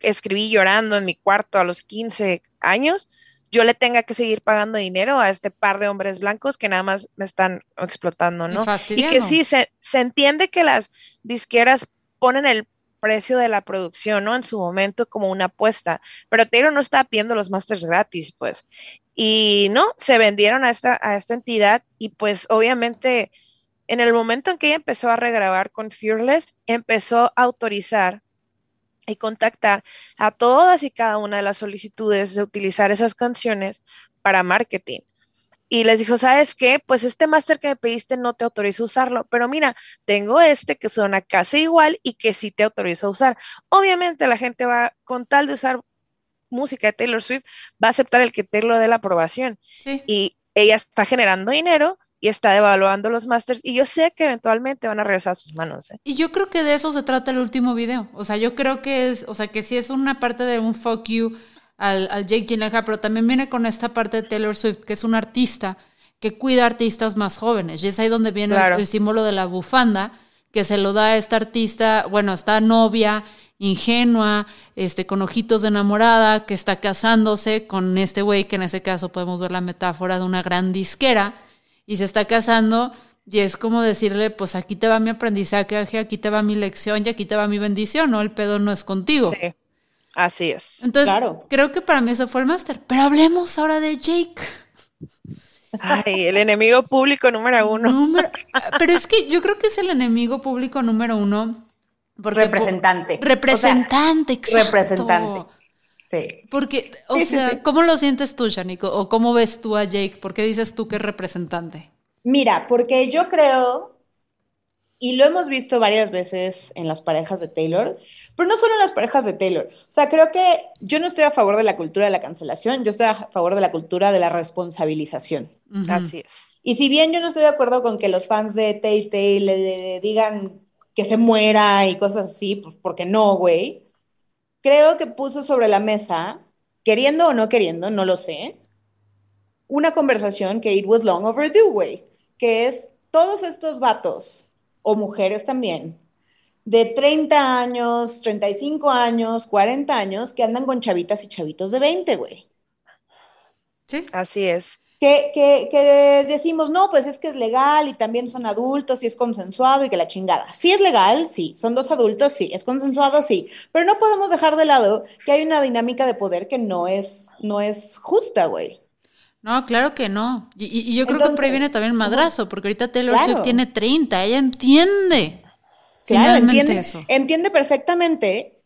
Speaker 3: escribí llorando en mi cuarto a los 15 años, yo le tenga que seguir pagando dinero a este par de hombres blancos que nada más me están explotando, ¿no? Y, que sí, se, se entiende que las disqueras ponen el precio de la producción, ¿no? En su momento como una apuesta, pero Taylor no estaba pidiendo los masters gratis, pues. Y no, se vendieron a esta, a esta entidad y pues obviamente en el momento en que ella empezó a regrabar con Fearless, empezó a autorizar y contactar a todas y cada una de las solicitudes de utilizar esas canciones para marketing. Y les dijo, ¿sabes qué? Pues este máster que me pediste no te autorizo a usarlo, pero mira, tengo este que suena casi igual y que sí te autorizo a usar. Obviamente la gente va, con tal de usar música de Taylor Swift, va a aceptar el que Taylor dé la aprobación. Y ella está generando dinero y está devaluando los masters y yo sé que eventualmente van a regresar a sus manos. ¿eh?
Speaker 1: Y yo creo que de eso se trata el último video. O sea, yo creo que es, o sea, que sí es una parte de un fuck you al, al Jake Gyllenhaal, pero también viene con esta parte de Taylor Swift, que es un artista que cuida artistas más jóvenes. Y es ahí donde viene el símbolo de la bufanda, que se lo da a esta artista, bueno, esta novia ingenua, este, con ojitos de enamorada, que está casándose con este güey, que en ese caso podemos ver la metáfora de una gran disquera, y se está casando, y es como decirle, pues aquí te va mi aprendizaje, aquí te va mi lección, y aquí te va mi bendición, ¿no? El pedo no es contigo.
Speaker 3: Sí, así es.
Speaker 1: Entonces,
Speaker 2: Claro.
Speaker 1: creo que para mí eso fue el máster. Pero hablemos ahora de Jake.
Speaker 3: Ay, el enemigo público número uno.
Speaker 1: Número- pero es que yo creo que es el enemigo público número uno. Porque po-
Speaker 2: Representante.
Speaker 1: representante,
Speaker 2: O sea,
Speaker 1: exacto.
Speaker 2: representante. Sí.
Speaker 1: Porque, o
Speaker 2: Sí, sí,
Speaker 1: sea,
Speaker 2: sí.
Speaker 1: ¿cómo lo sientes tú, Shanico? ¿O cómo ves tú a Jake? ¿Por qué dices tú que es representante?
Speaker 2: Mira, porque yo creo, y lo hemos visto varias veces en las parejas de Taylor, pero no solo en las parejas de Taylor. O sea, creo que yo no estoy a favor de la cultura de la cancelación, yo estoy a favor de la cultura de la responsabilización.
Speaker 1: Ujú.
Speaker 3: Así es.
Speaker 2: Y si bien yo no estoy de acuerdo con que los fans de Tay Tay le, le digan que se muera y cosas así, pues porque no, güey, creo que puso sobre la mesa, queriendo o no queriendo, no lo sé, una conversación que it was long overdue, güey, que es todos estos vatos, o mujeres también, de 30 años, 35 años, 40 años, que andan con chavitas y chavitos de 20, güey.
Speaker 1: Sí.
Speaker 3: Así es.
Speaker 2: Que, que, que decimos, no, pues es que es legal y también son adultos y es consensuado y que la chingada. Sí es legal, sí, son dos adultos, sí, es consensuado, sí, pero no podemos dejar de lado que hay una dinámica de poder que no es, no es justa, güey.
Speaker 1: No, claro que no. Y, yo creo que por ahí viene también el madrazo, porque ahorita Taylor
Speaker 2: Claro.
Speaker 1: Swift tiene 30, ella entiende.
Speaker 2: Claro,
Speaker 1: finalmente
Speaker 2: entiende,
Speaker 1: eso.
Speaker 2: entiende perfectamente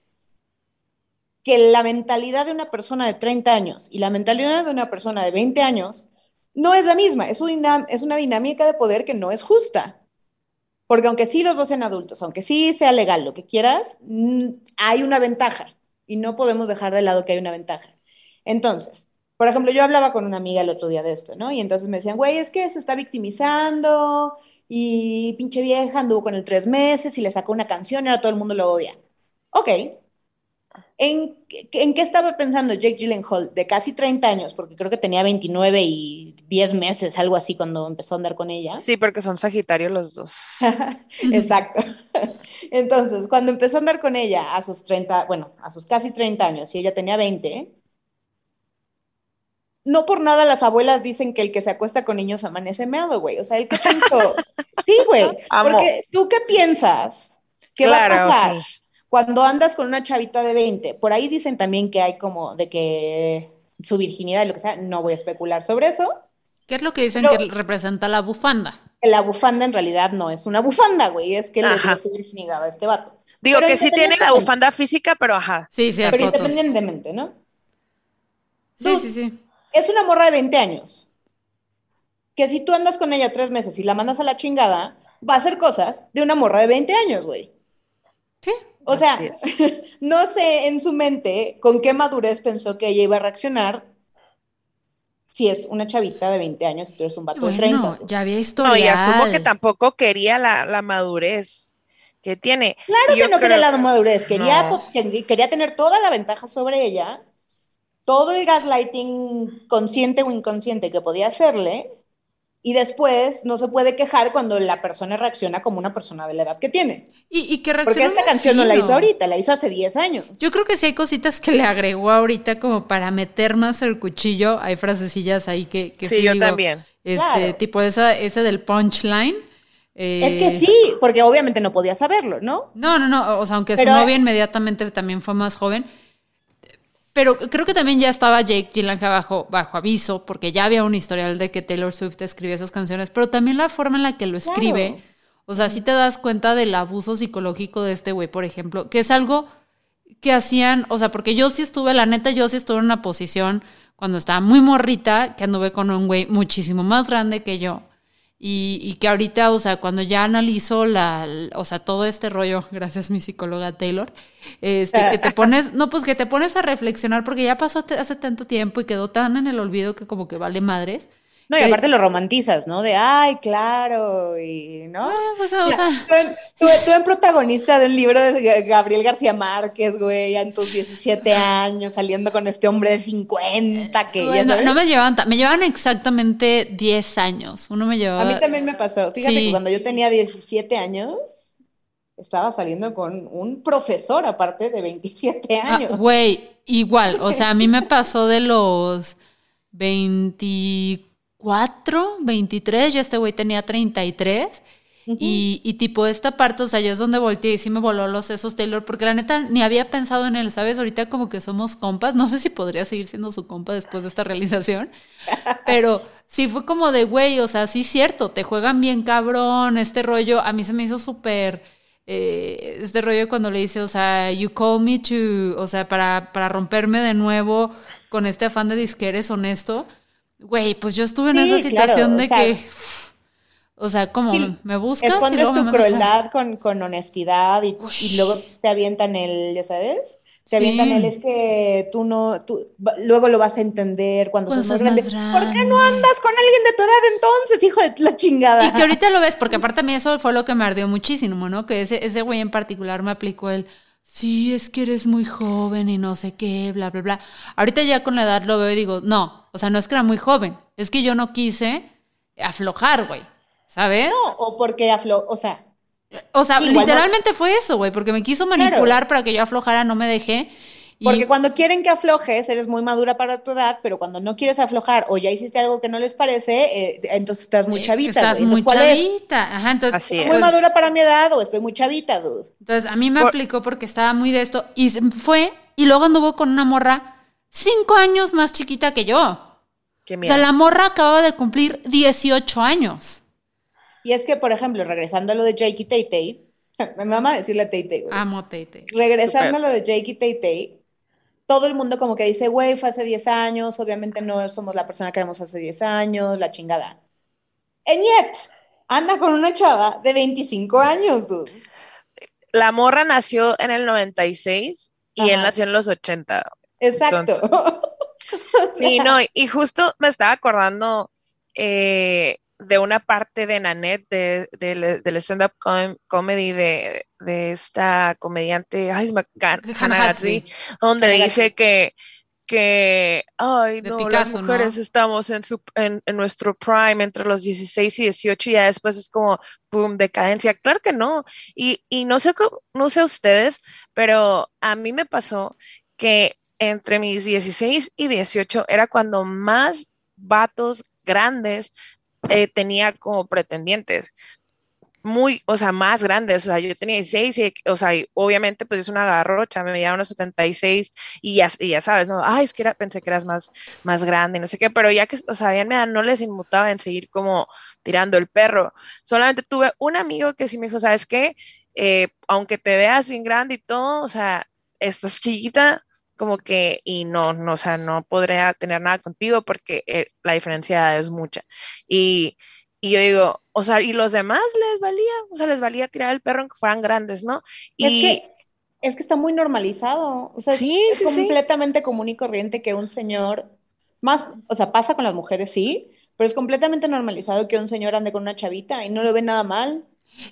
Speaker 2: que la mentalidad de una persona de 30 años y la mentalidad de una persona de 20 años no es la misma, es una, es una dinámica de poder que no es justa. Porque aunque sí los dos sean adultos, aunque sí sea legal, lo que quieras, hay una ventaja y no podemos dejar de lado que hay una ventaja. Entonces, por ejemplo, yo hablaba con una amiga el otro día de esto, ¿no? Y entonces me decían, güey, es que se está victimizando y pinche vieja anduvo con él tres meses y le sacó una canción y ahora todo el mundo lo odia. Ok. ¿En, qué- en qué estaba pensando Jake Gyllenhaal de casi 30 años? Porque creo que tenía 29 y 10 meses, algo así, cuando empezó a andar con ella.
Speaker 3: Sí, porque son Sagitario los dos.
Speaker 2: Exacto. Entonces, cuando empezó a andar con ella a sus 30, bueno, a sus casi 30 años y ella tenía 20, no por nada las abuelas dicen que el que se acuesta con niños amanece meado, güey. O sea, ¿el qué pensó? Sí, güey. Porque tú qué piensas que va a pasar
Speaker 3: sí.
Speaker 2: cuando andas con una chavita de 20. Por ahí dicen también que hay como de que su virginidad y lo que sea, no voy a especular sobre eso.
Speaker 1: ¿Qué es lo que dicen
Speaker 2: Pero-
Speaker 1: que representa la bufanda?
Speaker 2: que La bufanda en realidad no es una bufanda, güey, es que le dio su virginidad a este vato.
Speaker 3: Digo
Speaker 2: Pero
Speaker 3: que sí tiene la bufanda física, pero ajá.
Speaker 1: Sí, sí,
Speaker 2: Pero
Speaker 1: fotos.
Speaker 2: independientemente, ¿no?
Speaker 1: Sí,
Speaker 2: Dude,
Speaker 1: sí, sí.
Speaker 2: Es una morra de 20 años. Que si tú andas con ella tres meses y la mandas a la chingada, va a hacer cosas de una morra de 20 años, güey.
Speaker 1: Sí.
Speaker 2: O sea, no sé en su mente con qué madurez pensó que ella iba a reaccionar si es una chavita de 20 años y tú eres un vato de 30.
Speaker 1: Bueno, ya había
Speaker 3: No,
Speaker 1: historial.
Speaker 3: y asumo que tampoco quería la, la madurez que tiene.
Speaker 2: Claro
Speaker 3: Y
Speaker 2: que
Speaker 3: yo
Speaker 2: no quería la madurez, quería,
Speaker 3: No.
Speaker 2: quería tener toda la ventaja sobre ella, todo el gaslighting consciente o inconsciente que podía hacerle, y después no se puede quejar cuando la persona reacciona como una persona de la edad que tiene.
Speaker 1: Y, y que
Speaker 2: Porque
Speaker 1: reaccionó
Speaker 2: esta canción no la hizo ahorita, la hizo hace 10 años.
Speaker 1: Yo creo que sí hay cositas que le agregó ahorita como para meter más el cuchillo. Hay frasecillas ahí que, que
Speaker 3: Sí, yo
Speaker 1: digo,
Speaker 3: también.
Speaker 1: Este,
Speaker 2: Claro.
Speaker 1: tipo esa, ese del punchline. eh,
Speaker 2: Es que sí, porque obviamente no podía saberlo, ¿no?
Speaker 1: No, no, no. O sea, aunque
Speaker 2: Pero-
Speaker 1: su novia inmediatamente también fue más joven. Pero creo que también ya estaba Jake Gyllenhaal bajo, bajo aviso, porque ya había un historial de que Taylor Swift escribía esas canciones, pero también la forma en la que lo escribe.
Speaker 2: Claro.
Speaker 1: O sea, sí te das cuenta del abuso psicológico de este güey, por ejemplo, que es algo que hacían, o sea, porque yo sí estuve, la neta, yo sí estuve en una posición cuando estaba muy morrita, que anduve con un güey muchísimo más grande que yo. Y, y que ahorita, o sea, cuando ya analizo la, o sea, todo este rollo, gracias mi psicóloga Taylor, este, que te pones, no, pues que te pones a reflexionar porque ya pasó hace tanto tiempo y quedó tan en el olvido que como que vale madres.
Speaker 2: No, y aparte lo romantizas, ¿no? De, ay, claro, y, ¿no?
Speaker 1: Ah, pues, o sea,
Speaker 2: Tú en, tú- tú en protagonista de un libro de Gabriel García Márquez, güey, ya en tus 17 años, saliendo con este hombre de 50, que ya sabes.
Speaker 1: no me llevaban, me llevaban exactamente 10 años. Uno me llevaba.
Speaker 2: A mí también me pasó. Fíjate
Speaker 1: Sí.
Speaker 2: que cuando yo tenía 17 años, estaba saliendo con un profesor, aparte de 27
Speaker 1: Ah,
Speaker 2: años.
Speaker 1: Güey, igual, o sea, a mí me pasó de los 24, 23, ya este güey tenía 33. Y, y tipo esta parte, o sea, yo es donde volteé y sí me voló los sesos Taylor, porque la neta ni había pensado en él, ¿sabes? Ahorita como que somos compas, no sé si podría seguir siendo su compa después de esta realización, pero sí fue como de, güey, o sea, sí cierto, te juegan bien cabrón, este rollo, a mí se me hizo súper, eh, este rollo cuando le dice, o sea, you call me to, o sea, para, para romperme de nuevo con este afán de disque eres honesto, güey, pues yo estuve en
Speaker 2: Sí,
Speaker 1: esa situación
Speaker 2: claro,
Speaker 1: de
Speaker 2: o sea,
Speaker 1: que... O sea, como
Speaker 2: Sí,
Speaker 1: me buscas y
Speaker 2: Escondes
Speaker 1: luego me
Speaker 2: tu
Speaker 1: a-
Speaker 2: crueldad con, con honestidad y, y luego te avientan el, ya sabes, te avientan el, es que tú no, tú, luego lo vas a entender cuando,
Speaker 1: Cuando
Speaker 2: seas más grande.
Speaker 1: más
Speaker 2: ¿Por qué no
Speaker 1: grande?
Speaker 2: andas con alguien de tu edad entonces, hijo de la chingada?
Speaker 1: Y que ahorita lo ves, porque aparte a mí eso fue lo que me ardió muchísimo, ¿no? Que ese, ese güey en particular me aplicó el, sí, es que eres muy joven y no sé qué, bla, bla, bla. Ahorita ya con la edad lo veo y digo, no, o sea, no es que era muy joven, es que yo no quise aflojar, güey, ¿sabes?
Speaker 2: No, o porque aflo, o sea,
Speaker 1: O sea,
Speaker 2: no-
Speaker 1: literalmente fue eso, güey, porque me quiso manipular para que yo aflojara, no me dejé. Y
Speaker 2: porque cuando quieren que aflojes, eres muy madura para tu edad, pero cuando no quieres aflojar o ya hiciste algo que no les parece, eh, entonces estás muy
Speaker 1: eh,
Speaker 2: chavita.
Speaker 1: Estás
Speaker 2: güey.
Speaker 1: muy
Speaker 2: Entonces, ¿cuál es?
Speaker 1: chavita. Ajá, entonces.
Speaker 3: Así
Speaker 2: ¿Estoy
Speaker 3: es.
Speaker 2: muy
Speaker 1: pues,
Speaker 2: madura para mi edad o estoy muy chavita, dude?
Speaker 1: Entonces, a mí me
Speaker 3: Por-
Speaker 1: aplicó porque estaba muy de esto. Y se fue, y luego anduvo con una morra cinco años más chiquita que yo.
Speaker 3: Qué
Speaker 1: O sea, la morra acababa de cumplir 18 años.
Speaker 2: Y es que, por ejemplo, regresando a lo de Jake y Tay Tay, me mama decirle Tay Tay, güey.
Speaker 1: Amo Tete.
Speaker 2: Regresando
Speaker 3: Súper.
Speaker 2: a lo de Jake y Tay Tay, todo el mundo como que dice, güey, fue hace 10 años, obviamente no somos la persona que éramos hace 10 años, la chingada. And yet, anda con una chava de 25 años, dude.
Speaker 3: La morra nació en el 96 y él
Speaker 2: Ajá.
Speaker 3: nació en los 80.
Speaker 2: Exacto.
Speaker 3: Sí, no, y- justo me estaba acordando eh, de una parte de Nanette, de, del- del stand-up com- comedy de, de esta comediante, ay,
Speaker 1: Hannah Gatsby.
Speaker 3: Donde
Speaker 2: Hannah
Speaker 3: dice que, que, ay,
Speaker 1: De
Speaker 3: no,
Speaker 1: Picasso,
Speaker 3: las mujeres
Speaker 1: ¿no?
Speaker 3: estamos en, su, en, en nuestro prime entre los 16 y 18 y ya después es como, boom, decadencia. Claro que no. Y, y no sé, no sé ustedes, pero a mí me pasó que entre mis 16 y 18 era cuando más vatos grandes eh, tenía como pretendientes. Muy, o sea, más grandes, o sea, yo tenía 16, y, o sea, obviamente pues es una garrocha, me medía unos 76 y ya, y ya sabes, ¿no? Ay, es que era, pensé que eras más, más grande, no sé qué, pero ya que, o sea, ya edad no les inmutaba en seguir como tirando el perro. Solamente tuve un amigo que sí me dijo, ¿sabes qué? Eh, aunque te veas bien grande y todo, o sea, estás chiquita, como que, y no, no, o sea, no podría tener nada contigo porque eh, la diferencia es mucha. Y, y yo digo, o sea, y los demás les valía, o sea, les valía tirar el perro aunque fueran grandes, ¿no?
Speaker 2: Es
Speaker 3: Y
Speaker 2: que, es que está muy normalizado. O sea, es-
Speaker 3: Sí,
Speaker 2: es
Speaker 3: sí, sí.
Speaker 2: completamente común y corriente que un señor, más, o sea, pasa con las mujeres, sí, pero es completamente normalizado que un señor ande con una chavita y no lo ve nada mal.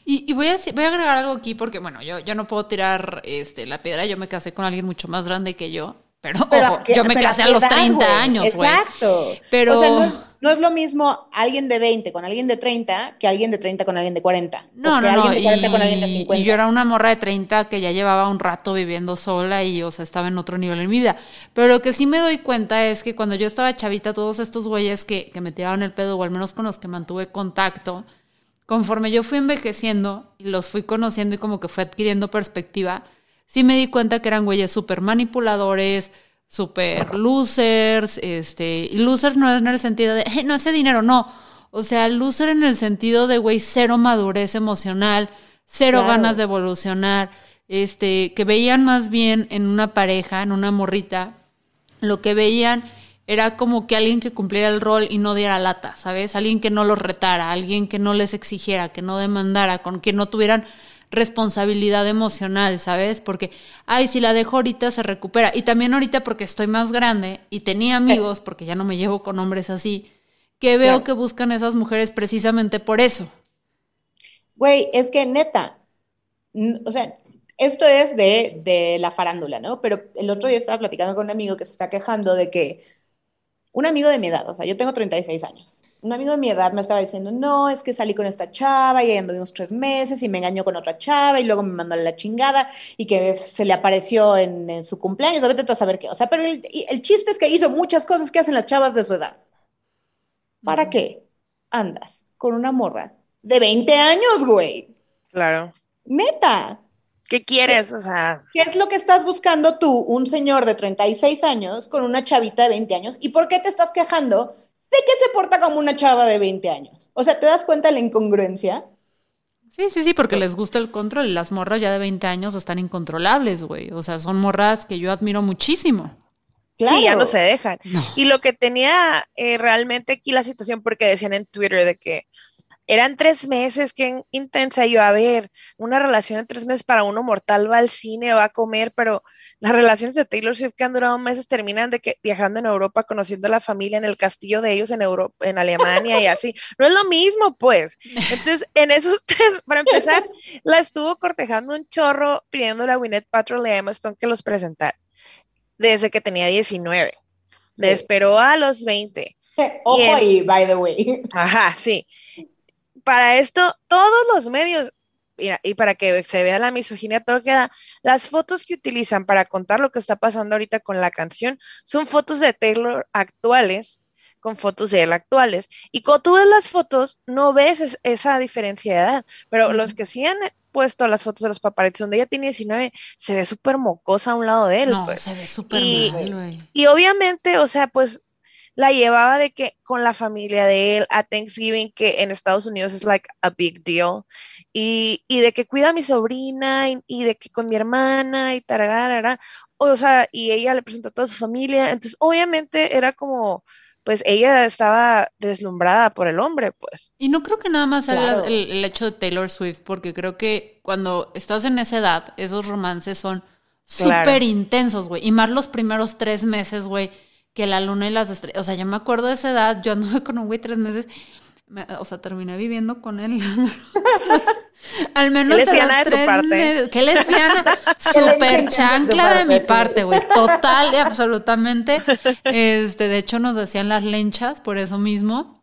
Speaker 1: Y, y voy, a, voy a agregar algo aquí porque, bueno, yo, yo no puedo tirar este, la piedra. Yo me casé con alguien mucho más grande que yo. Pero,
Speaker 2: Pero
Speaker 1: ojo,
Speaker 2: ¿a qué-
Speaker 1: yo me
Speaker 2: pero
Speaker 1: casé a los
Speaker 2: edad,
Speaker 1: 30
Speaker 2: güey?
Speaker 1: años, güey.
Speaker 2: Exacto.
Speaker 1: Pero-
Speaker 2: O sea, no es, no es lo mismo alguien de 20 con alguien de 30 que alguien de 30 con alguien de 40.
Speaker 1: No,
Speaker 2: o que
Speaker 1: no, no.
Speaker 2: alguien de 40 con alguien de
Speaker 1: Y,
Speaker 2: 50.
Speaker 1: y yo era una morra de 30 que ya llevaba un rato viviendo sola y, o sea, estaba en otro nivel en mi vida. Pero lo que sí me doy cuenta es que cuando yo estaba chavita, todos estos güeyes que, que me tiraban el pedo, o al menos con los que mantuve contacto, conforme yo fui envejeciendo y los fui conociendo y como que fue adquiriendo perspectiva, sí me di cuenta que eran güeyes súper manipuladores, súper losers, este, y losers no es en el sentido de, "Eh, no hace dinero, no. O sea, loser en el sentido de, güey, cero madurez emocional, cero
Speaker 2: Claro.
Speaker 1: ganas de evolucionar, este, que veían más bien en una pareja, en una morrita, lo que veían era como que alguien que cumpliera el rol y no diera lata, ¿sabes? Alguien que no los retara, alguien que no les exigiera, que no demandara, con que no tuvieran responsabilidad emocional, ¿sabes? Porque, ay, si la dejo ahorita se recupera. Y también ahorita porque estoy más grande y tenía amigos, porque ya no me llevo con hombres así, que veo
Speaker 2: Claro.
Speaker 1: que buscan esas mujeres precisamente por eso.
Speaker 2: Güey, es que neta, o sea, esto es de, de la farándula, ¿no? Pero el otro día estaba platicando con un amigo que se está quejando de que un amigo de mi edad, o sea, yo tengo 36 años, un amigo de mi edad me estaba diciendo, no, es que salí con esta chava y ahí anduvimos tres meses y me engañó con otra chava y luego me mandó a la chingada y que se le apareció en, en su cumpleaños, a vete tú a saber qué, o sea, pero el, el chiste es que hizo muchas cosas que hacen las chavas de su edad. ¿Para qué andas con una morra de 20 años, güey?
Speaker 3: Claro.
Speaker 2: Neta,
Speaker 3: ¿Qué quieres? O sea,
Speaker 2: ¿qué es lo que estás buscando tú, un señor de 36 años, con una chavita de 20 años? ¿Y por qué te estás quejando de que se porta como una chava de 20 años? O sea, ¿te das cuenta de la incongruencia?
Speaker 1: Sí, sí, sí, porque les gusta el control y las morras ya de 20 años están incontrolables, güey. O sea, son morras que yo admiro muchísimo.
Speaker 3: sí, ya no
Speaker 2: Claro.
Speaker 3: se dejan.
Speaker 1: No.
Speaker 3: Y lo que tenía eh, realmente aquí la situación, porque decían en Twitter de que eran tres meses, qué intensa. Y yo, a ver, una relación de tres meses para uno mortal va al cine, va a comer, pero las relaciones de Taylor Swift que han durado meses terminan de que viajando en Europa, conociendo a la familia en el castillo de ellos en Europa, en Alemania y así. No es lo mismo, pues. Entonces, en esos tres, para empezar, la estuvo cortejando un chorro pidiéndole a Gwyneth Paltrow y a Emma Stone que los presentara desde que tenía 19. Le
Speaker 2: Sí.
Speaker 3: esperó a los 20.
Speaker 2: Ojo ahí, by the way.
Speaker 3: Ajá, sí. Para esto, todos los medios, y para que se vea la misoginia, todo las fotos que utilizan para contar lo que está pasando ahorita con la canción son fotos de Taylor actuales con fotos de él actuales. Y cuando tú ves las fotos, no ves es- esa diferencia de edad, pero los que sí han puesto las fotos de los paparazzi donde ella tiene 19, se ve súper mocosa a un lado de él,
Speaker 1: No,
Speaker 3: pues.
Speaker 1: se ve súper
Speaker 3: Y-
Speaker 1: mal.
Speaker 3: Y obviamente, o sea, pues la llevaba de que con la familia de él a Thanksgiving, que en Estados Unidos es like a big deal, y, y de que cuida a mi sobrina y, y de que con mi hermana y tararara, o sea, y ella le presentó a toda su familia, entonces obviamente era como, pues ella estaba deslumbrada por el hombre, pues.
Speaker 1: Y no creo que nada más
Speaker 2: Claro.
Speaker 1: el, el hecho de Taylor Swift, porque creo que cuando estás en esa edad, esos romances son
Speaker 3: Claro.
Speaker 1: súper intensos, güey. Y más los primeros tres meses, güey, que la luna y las estrellas. O sea, yo me acuerdo de esa edad, yo anduve con un güey tres meses, me- o sea, terminé viviendo con él. Al menos
Speaker 3: Qué lesbiana de tu
Speaker 1: tres
Speaker 3: parte.
Speaker 1: meses. Qué lesbiana. Súper chancla de mi
Speaker 2: parte,
Speaker 1: güey. Total y absolutamente. Este, de hecho, nos decían las lenchas por eso mismo.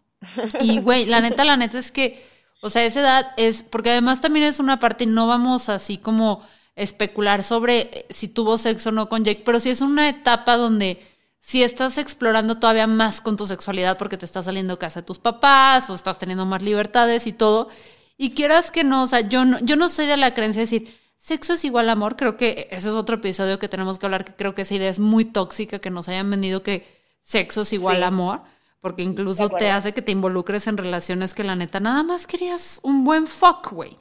Speaker 1: Y, güey, la neta, la neta es que, o sea, esa edad es, porque además también es una parte, y no vamos así como especular sobre si tuvo sexo o no con Jake, pero sí es una etapa donde si estás explorando todavía más con tu sexualidad porque te estás saliendo de casa de tus papás o estás teniendo más libertades y todo, y quieras que no, o sea, yo no, yo no soy de la creencia de decir, sexo es igual a amor, creo que ese es otro episodio que tenemos que hablar, que creo que esa idea es muy tóxica, que nos hayan vendido que sexo es igual
Speaker 3: Sí.
Speaker 1: a amor, porque incluso te hace que te involucres en relaciones que la neta nada más querías un buen fuck, güey.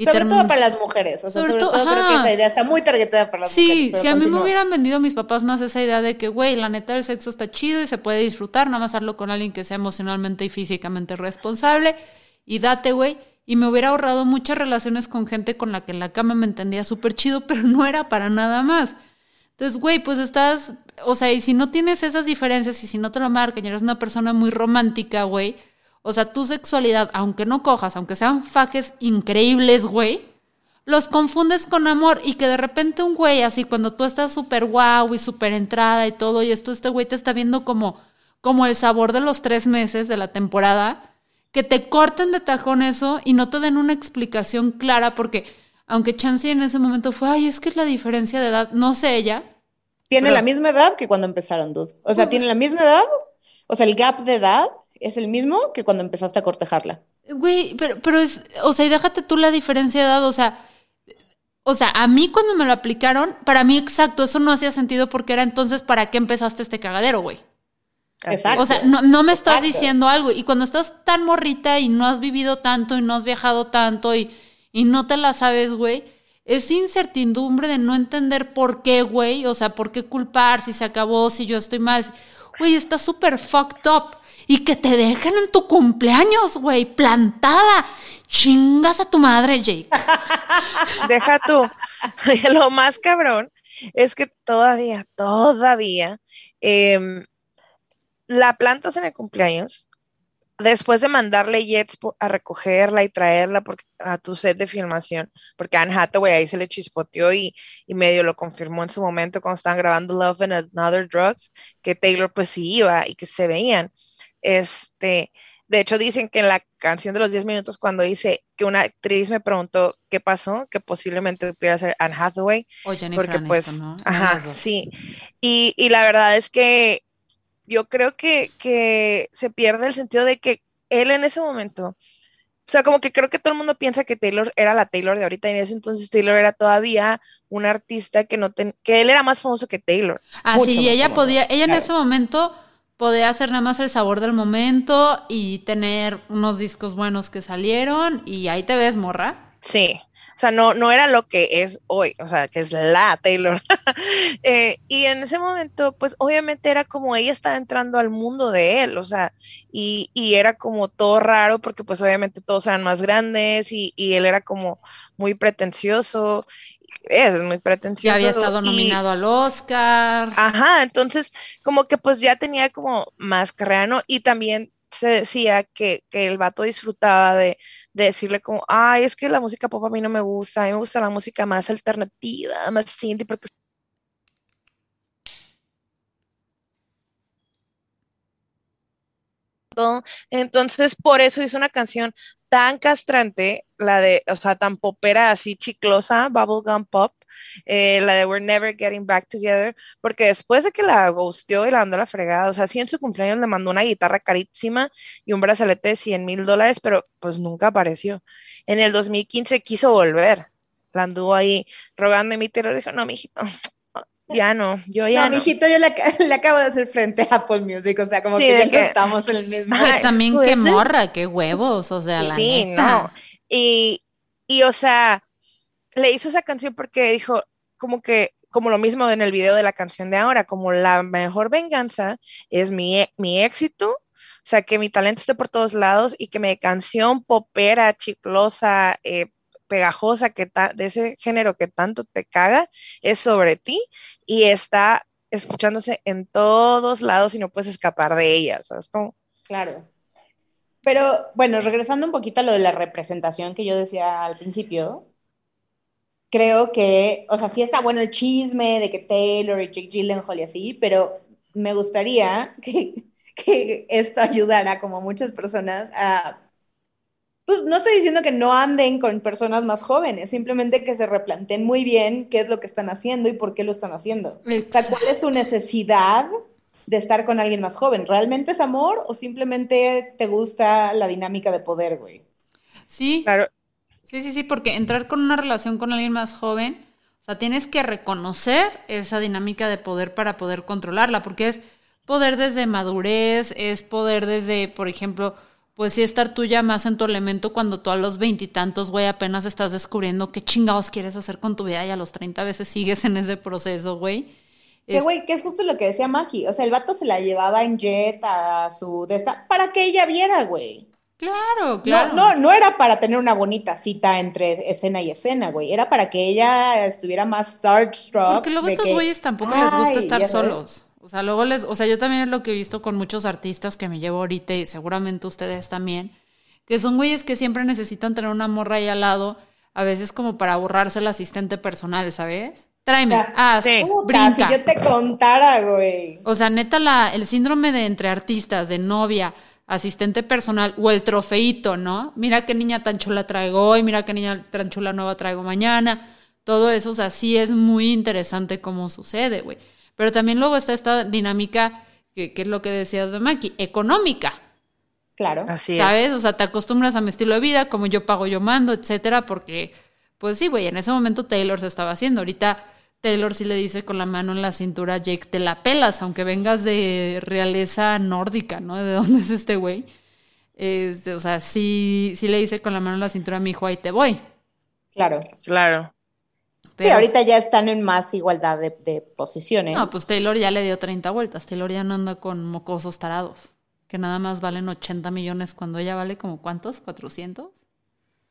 Speaker 1: Y
Speaker 2: sobre todo para las mujeres. O sea,
Speaker 1: Sobre
Speaker 2: sobre,
Speaker 1: todo,
Speaker 2: todo, creo que
Speaker 1: ajá.
Speaker 2: esa idea está muy targetada para las mujeres.
Speaker 1: Sí, si a mí me hubieran vendido mis papás más esa idea de que, güey, la neta el sexo está chido y se puede disfrutar, nada más hacerlo con alguien que sea emocionalmente y físicamente responsable y date, güey. Y me hubiera ahorrado muchas relaciones con gente con la que en la cama me entendía súper chido, pero no era para nada más. Entonces, güey, pues estás, o sea, y si no tienes esas diferencias y si no te lo marcan y eres una persona muy romántica, güey, o sea, tu sexualidad, aunque no cojas, aunque sean fajes increíbles, güey, los confundes con amor y que de repente un güey así, cuando tú estás súper guau y súper entrada y todo, y esto, este güey te está viendo como, como el sabor de los tres meses de la temporada, que te corten de tajón eso y no te den una explicación clara, porque aunque Chansey en ese momento fue, ay, es que es la diferencia de edad, no sé ella.
Speaker 2: Tiene
Speaker 1: Pero-
Speaker 2: la misma edad que cuando empezaron, dude. O sea, tiene la misma edad. O sea, el gap de edad es el mismo que cuando empezaste a cortejarla.
Speaker 1: Güey, pero, pero es, o sea, y déjate tú la diferencia de edad, o sea, o sea, a mí cuando me lo aplicaron, para mí exacto, eso no hacía sentido porque era entonces, ¿para qué empezaste este cagadero, güey?
Speaker 2: Exacto.
Speaker 1: O sea, no, no me estás
Speaker 2: Exacto.
Speaker 1: diciendo algo. Y cuando estás tan morrita y no has vivido tanto y no has viajado tanto y, y no te la sabes, güey, es incertidumbre de no entender por qué, güey. O sea, por qué culpar, si se acabó, si yo estoy mal. Güey, está súper fucked up. Y que te dejen en tu cumpleaños, güey, plantada. Chingas a tu madre, Jake.
Speaker 3: Deja tú. Lo más cabrón es que todavía, todavía, em, la plantas en el cumpleaños, después de mandarle jets a recogerla y traerla a tu set de filmación, porque Anne Hathaway ahí se le chispoteó y, y, medio lo confirmó en su momento cuando estaban grabando Love and Another Drugs, que Taylor pues sí iba y que se veían. Este, de hecho dicen que en la canción de los 10 minutos cuando dice que una actriz me preguntó qué pasó, que posiblemente pudiera ser Anne Hathaway.
Speaker 1: O Jennifer porque pues, ¿no?
Speaker 3: Ajá, sí. Y, y la verdad es que yo creo que, que se pierde el sentido de que él en ese momento, o sea, como que creo que todo el mundo piensa que Taylor era la Taylor de ahorita y en ese entonces Taylor era todavía un artista que no ten, que él era más famoso que Taylor.
Speaker 1: Ah, sí, y ella podía, ella en ese momento podía hacer nada más el sabor del momento y tener unos discos buenos que salieron y ahí te ves, morra.
Speaker 3: Sí. O sea, no, no era lo que es hoy, o sea, que es la Taylor. Eh, y en ese momento, pues obviamente era como ella estaba entrando al mundo de él, o sea, y, y era como todo raro porque pues obviamente todos eran más grandes y, y él era como muy pretencioso es muy pretencioso.
Speaker 1: Ya había estado nominado al Oscar.
Speaker 3: Ajá, entonces como que pues ya tenía como más carrera, ¿no? Y también se decía que, que el vato disfrutaba de, de, decirle como, ay, es que la música pop a mí no me gusta, a mí me gusta la música más alternativa, más indie, porque Entonces, por eso hizo una canción tan castrante, la de, o sea, tan popera, así chiclosa, bubblegum pop, eh, la de We're Never Getting Back Together, porque después de que la gusteó y la mandó a la fregada, o sea, sí en su cumpleaños le mandó una guitarra carísima y un brazalete de 100 mil dólares, pero pues nunca apareció. En el 2015 quiso volver, la anduvo ahí rogando y mi terror dijo, no, mijito, ya no, yo ya no.
Speaker 2: no. mijito, yo le, le, acabo de hacer frente a Apple Music, o sea, como que ya que... estamos en el mismo.
Speaker 1: Ay, también pues qué morra, qué huevos, o sea, la Sí, neta. no.
Speaker 3: Y, y, o sea, le hizo esa canción porque dijo, como que, como lo mismo en el video de la canción de ahora, como la mejor venganza es mi, mi éxito, o sea, que mi talento esté por todos lados y que mi canción popera, chiclosa, eh, pegajosa que de ese género que tanto te caga es sobre ti y está escuchándose en todos lados y no puedes escapar de ella, ¿sabes
Speaker 2: Claro. Pero bueno, regresando un poquito a lo de la representación que yo decía al principio, creo que, o sea, sí está bueno el chisme de que Taylor y Jake Gyllenhaal y así, pero me gustaría que, que esto ayudara como muchas personas a pues no estoy diciendo que no anden con personas más jóvenes, simplemente que se replanteen muy bien qué es lo que están haciendo y por qué lo están haciendo. O sea, ¿cuál es su necesidad de estar con alguien más joven? ¿Realmente es amor o simplemente te gusta la dinámica de poder, güey?
Speaker 1: Sí. Claro. Sí, sí, sí, porque entrar con una relación con alguien más joven, o sea, tienes que reconocer esa dinámica de poder para poder controlarla, porque es poder desde madurez, es poder desde, por ejemplo, pues sí estar tú ya más en tu elemento cuando tú a los veintitantos, güey, apenas estás descubriendo qué chingados quieres hacer con tu vida y a los treinta veces sigues en ese proceso, güey.
Speaker 2: Que, güey, que es justo lo que decía Maki. O sea, el vato se la llevaba en jet a su de esta para que ella viera, güey.
Speaker 1: Claro, claro.
Speaker 2: No, no, no era para tener una bonita cita entre escena y escena, güey. Era para que ella estuviera más starstruck.
Speaker 1: Porque luego estos güeyes tampoco les gusta estar solos. O sea, luego les, o sea, yo también es lo que he visto con muchos artistas que me llevo ahorita y seguramente ustedes también, que son güeyes que siempre necesitan tener una morra ahí al lado, a veces como para borrarse el asistente personal, ¿sabes? Tráeme, haz, brinca.
Speaker 2: Si yo te contara, güey.
Speaker 1: O sea, neta, la, el síndrome de entre artistas, de novia, asistente personal o el trofeito, ¿no? Mira qué niña tan chula traigo hoy, mira qué niña tan chula nueva traigo mañana. Todo eso, o sea, sí es muy interesante cómo sucede, güey. Pero también luego está esta dinámica, que, es lo que decías de Maki, económica.
Speaker 2: Claro.
Speaker 1: Así ¿Sabes? O sea, te acostumbras a mi estilo de vida, como yo pago, yo mando, etcétera, porque, pues sí, güey, en ese momento Taylor se estaba haciendo. Ahorita Taylor sí le dice con la mano en la cintura, Jake, te la pelas, aunque vengas de realeza nórdica, ¿no? ¿De dónde es este güey? Este, o sea, sí, sí le dice con la mano en la cintura a mi hijo, ahí te voy.
Speaker 2: Claro.
Speaker 3: Claro.
Speaker 2: Sí, ahorita ya están en más igualdad de, posiciones.
Speaker 1: No, pues Taylor ya le dio 30 vueltas. Taylor ya no anda con mocosos tarados, que nada más valen 80 millones cuando ella vale como cuántos, 400.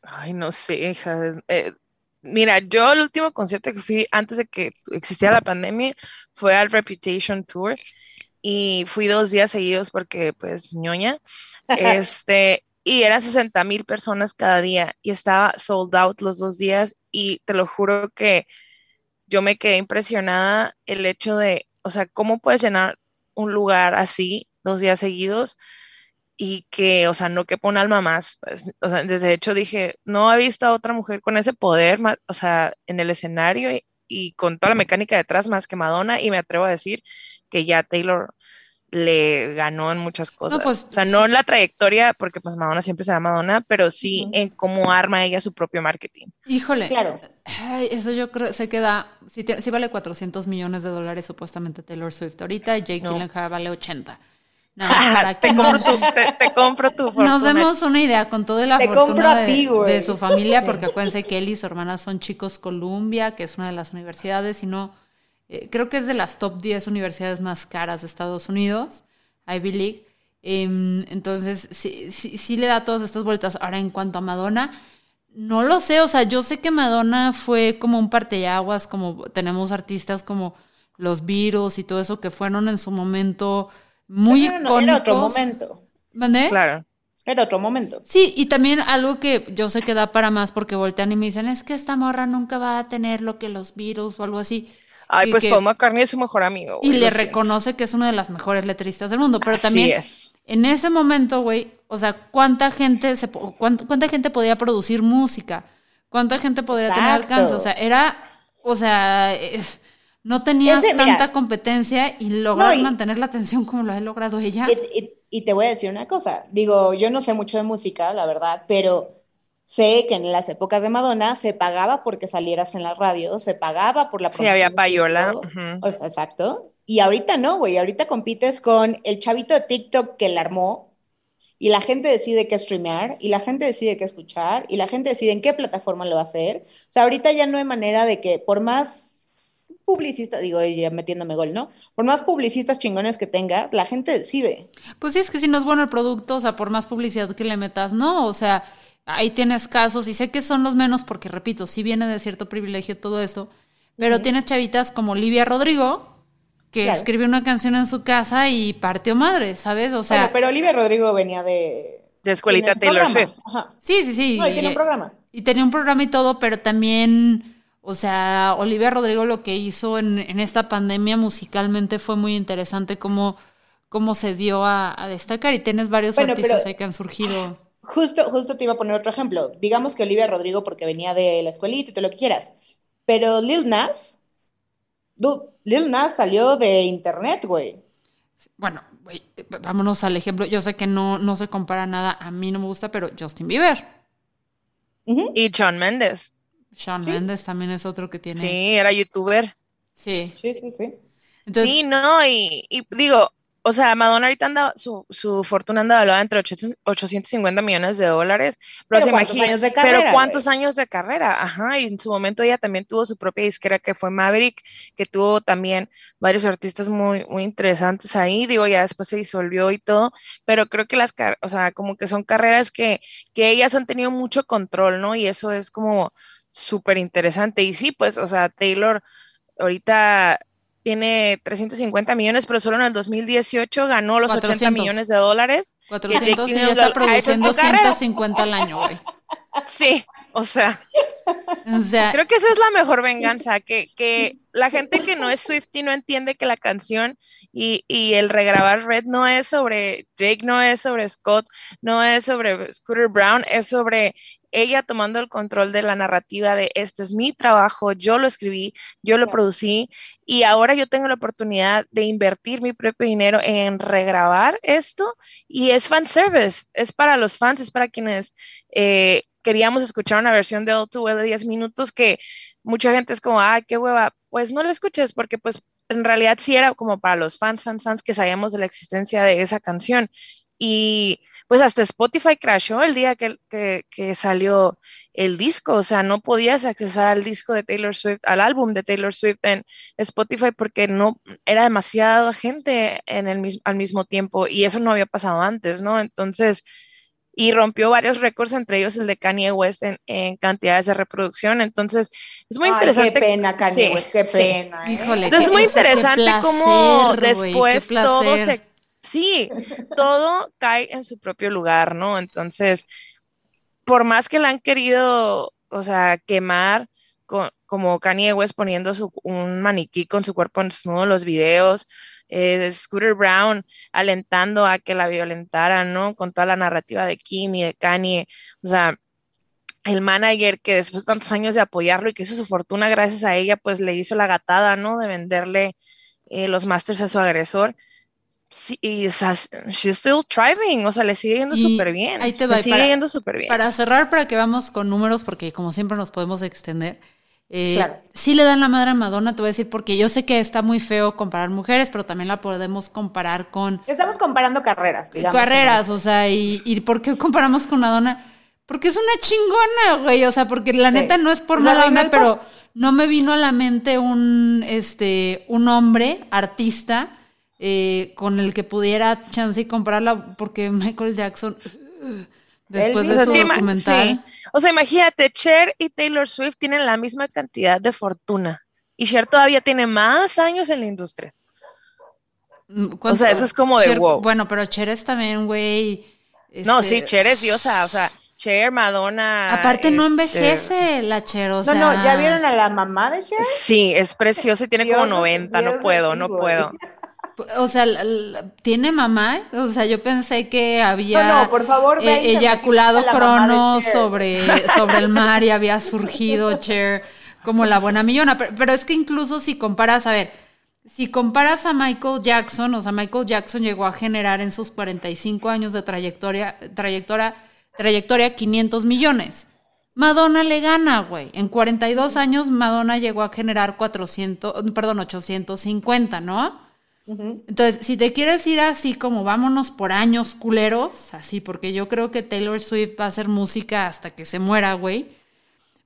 Speaker 3: Ay, no sé, hija. Eh, mira, yo el último concierto que fui antes de que existiera la pandemia fue al Reputation Tour y fui dos días seguidos porque pues ñoña, este, y eran 60 mil personas cada día y estaba sold out los dos días y te lo juro que yo me quedé impresionada el hecho de, o sea, ¿cómo puedes llenar un lugar así dos días seguidos? Y que, o sea, no quepa un alma más. Pues, o sea, desde hecho dije, no he visto a otra mujer con ese poder, o sea, en el escenario y, con toda la mecánica detrás más que Madonna y me atrevo a decir que ya Taylor le ganó en muchas cosas.
Speaker 1: pues,
Speaker 3: o sea, no en la trayectoria, porque pues Madonna siempre será Madonna, pero sí en cómo arma ella su propio marketing.
Speaker 1: Híjole.
Speaker 2: Claro.
Speaker 1: eso yo creo, se queda, si, vale 400 millones de dólares supuestamente Taylor Swift ahorita, y Jake Gyllenhaal vale 80.
Speaker 3: te, compro tu, te,
Speaker 1: Nos demos una idea con todo el fortuna de, su familia, porque acuérdense que él y su hermana son chicos Columbia, que es una de las universidades, y no, eh, creo que es de las top 10 universidades más caras de Estados Unidos, Ivy League. Em, entonces, sí, sí, sí le da todas estas vueltas. Ahora, en cuanto a Madonna, no lo sé, o sea, yo sé que Madonna fue como un parteaguas, como tenemos artistas como los Beatles y todo eso que fueron en su momento muy icónicos.
Speaker 2: Era otro momento.
Speaker 1: ¿Mandé?
Speaker 3: Claro.
Speaker 2: Era otro momento.
Speaker 1: Sí, y también algo que yo sé que da para más porque voltean y me dicen, es que esta morra nunca va a tener lo que los Beatles o algo así.
Speaker 3: Ay, pues Paul McCartney es su mejor amigo.
Speaker 1: y le reconoce que es una de las mejores letristas del mundo, pero también
Speaker 3: es.
Speaker 1: en ese momento, güey, o sea, ¿cuánta gente, se, cuánta, gente podía producir música? ¿Cuánta gente podría tener alcance? O sea, era, o sea, es, no tenías tanta competencia y lograr mantener la atención como lo ha logrado ella.
Speaker 2: Y, te voy a decir una cosa, digo, yo no sé mucho de música, la verdad, pero sé que en las épocas de Madonna se pagaba porque salieras en la radio, se pagaba por la
Speaker 3: Sí, había payola.
Speaker 2: o sea, exacto. Y ahorita no, güey, ahorita compites con el chavito de TikTok que la armó y la gente decide qué streamear y la gente decide qué escuchar y la gente decide en qué plataforma lo va a hacer. O sea, ahorita ya no hay manera de que por más publicistas, digo, ya metiéndome gol, ¿no? Por más publicistas chingones que tengas, la gente decide.
Speaker 1: Pues sí, es que si no es bueno el producto, o sea, por más publicidad que le metas, no, o sea, ahí tienes casos y sé que son los menos porque, repito, sí viene de cierto privilegio todo eso, pero tienes chavitas como Olivia Rodrigo, que escribió una canción en su casa y partió madre, ¿sabes? O sea...
Speaker 2: pero Olivia Rodrigo venía de...
Speaker 3: De escuelita Taylor Swift.
Speaker 1: Sí, sí, sí.
Speaker 2: No, y tenía un programa.
Speaker 1: Y tenía un programa y todo, pero también o sea, Olivia Rodrigo lo que hizo en, esta pandemia musicalmente fue muy interesante cómo, cómo se dio a, destacar y tienes varios artistas ahí que han surgido.
Speaker 2: Justo, justo te iba a poner otro ejemplo. Digamos que Olivia Rodrigo porque venía de la escuelita y todo lo que quieras. Pero Lil Nas, Lil Nas salió de internet, güey.
Speaker 1: Bueno, güey, vámonos al ejemplo. Yo sé que no, no se compara nada, a mí no me gusta, pero Justin Bieber.
Speaker 3: Y John Mendes.
Speaker 1: Sean Mendes también es otro que tiene.
Speaker 3: Sí, era youtuber.
Speaker 1: Sí.
Speaker 2: Sí, sí, sí.
Speaker 3: sí, no, y, digo, o sea, Madonna ahorita anda, su, su fortuna anda hablada entre 850 millones de dólares, pero, se
Speaker 2: ¿cuántos años de carrera,
Speaker 3: pero ¿cuántos años de carrera? Ajá, y en su momento ella también tuvo su propia disquera que fue Maverick, que tuvo también varios artistas muy, muy interesantes ahí, digo, ya después se disolvió y todo, pero creo que las, o sea, como que son carreras que, que ellas han tenido mucho control, ¿no? Y eso es como súper interesante. Y sí, pues, o sea, Taylor ahorita tiene 350 millones, pero solo en el 2018 ganó los 80 millones de dólares.
Speaker 1: 400 y ya está produciendo 150 al año, güey.
Speaker 3: Sí, o sea, creo que esa es la mejor venganza, que, que la gente que no es Swifty no entiende que la canción y, y, el regrabar Red no es sobre Jake, no es sobre Scott, no es sobre Scooter Brown, es sobre ella tomando el control de la narrativa de este es mi trabajo, yo lo escribí, yo lo producí y ahora yo tengo la oportunidad de invertir mi propio dinero en regrabar esto y es fan service, es para los fans, es para quienes eh, queríamos escuchar una versión de All Too Well de 10 minutos que mucha gente es como, ay, qué hueva, pues no lo escuches porque pues en realidad sí era como para los fans, fans, fans que sabíamos de la existencia de esa canción y pues hasta Spotify crashó el día que, salió el disco, o sea, no podías accesar al disco de Taylor Swift, al álbum de Taylor Swift en Spotify porque no era demasiada gente en el, al mismo tiempo y eso no había pasado antes, ¿no? Entonces, y rompió varios récords, entre ellos el de Kanye West en, cantidades de reproducción. Entonces, es muy interesante.
Speaker 2: Qué pena, Kanye West, qué pena.
Speaker 3: ¿eh? Entonces, es muy interesante cómo después todo se. Sí, todo cae en su propio lugar, ¿no? Entonces, por más que la han querido, o sea, quemar, como Kanye West poniendo un maniquí con su cuerpo en desnudo los videos, eh, Scooter Brown alentando a que la violentaran, ¿no? Con toda la narrativa de Kim y de Kanye, o sea, el manager que después de tantos años de apoyarlo y que hizo su fortuna gracias a ella, pues le hizo la gatada, ¿no? De venderle eh, los masters a su agresor. Sí, y o sea, she's still thriving, o sea, le sigue yendo súper bien.
Speaker 1: Ahí te va.
Speaker 3: Le sigue yendo súper bien.
Speaker 1: Para cerrar, para que vamos con números, porque como siempre nos podemos extender. Eh, Sí le dan la madre a Madonna, te voy a decir, porque yo sé que está muy feo comparar mujeres, pero también la podemos comparar con...
Speaker 2: Estamos comparando carreras.
Speaker 1: Digamos, carreras, o sea, y, y ¿por qué comparamos con Madonna? Porque es una chingona, güey, o sea, porque la neta no es por mala onda, pero no me vino a la mente un, este, un hombre, artista, eh, con el que pudiera chance y comprarla, porque Michael Jackson... Después de su documental.
Speaker 3: O sea, imagínate, Cher y Taylor Swift tienen la misma cantidad de fortuna. Y Cher todavía tiene más años en la industria. Mm, o sea, eso es como de wow.
Speaker 1: Bueno, pero Cher es también, güey.
Speaker 3: No, sí, este, Cher es diosa. O sea, Cher, Madonna.
Speaker 1: Aparte, no este, envejece la Cher. O sea...
Speaker 2: No, no, ¿ya vieron a la mamá de Cher?
Speaker 3: Sí, es preciosa y tiene como 90. no puedo, no puedo.
Speaker 1: O sea, ¿tiene mamá? O sea, yo pensé que había
Speaker 2: por favor,
Speaker 1: eh, eyaculado Crono sobre, sobre el mar y había surgido Cher como la buena millona. Pero, es que incluso si comparas, a ver, si comparas a Michael Jackson, o sea, Michael Jackson llegó a generar en sus 45 años de trayectoria, trayectoria, trayectoria 500 millones. Madonna le gana, güey. En 42 años Madonna llegó a generar 400, perdón, 850, ¿no? Entonces, si te quieres ir así como vámonos por años culeros, así, porque yo creo que Taylor Swift va a hacer música hasta que se muera, güey.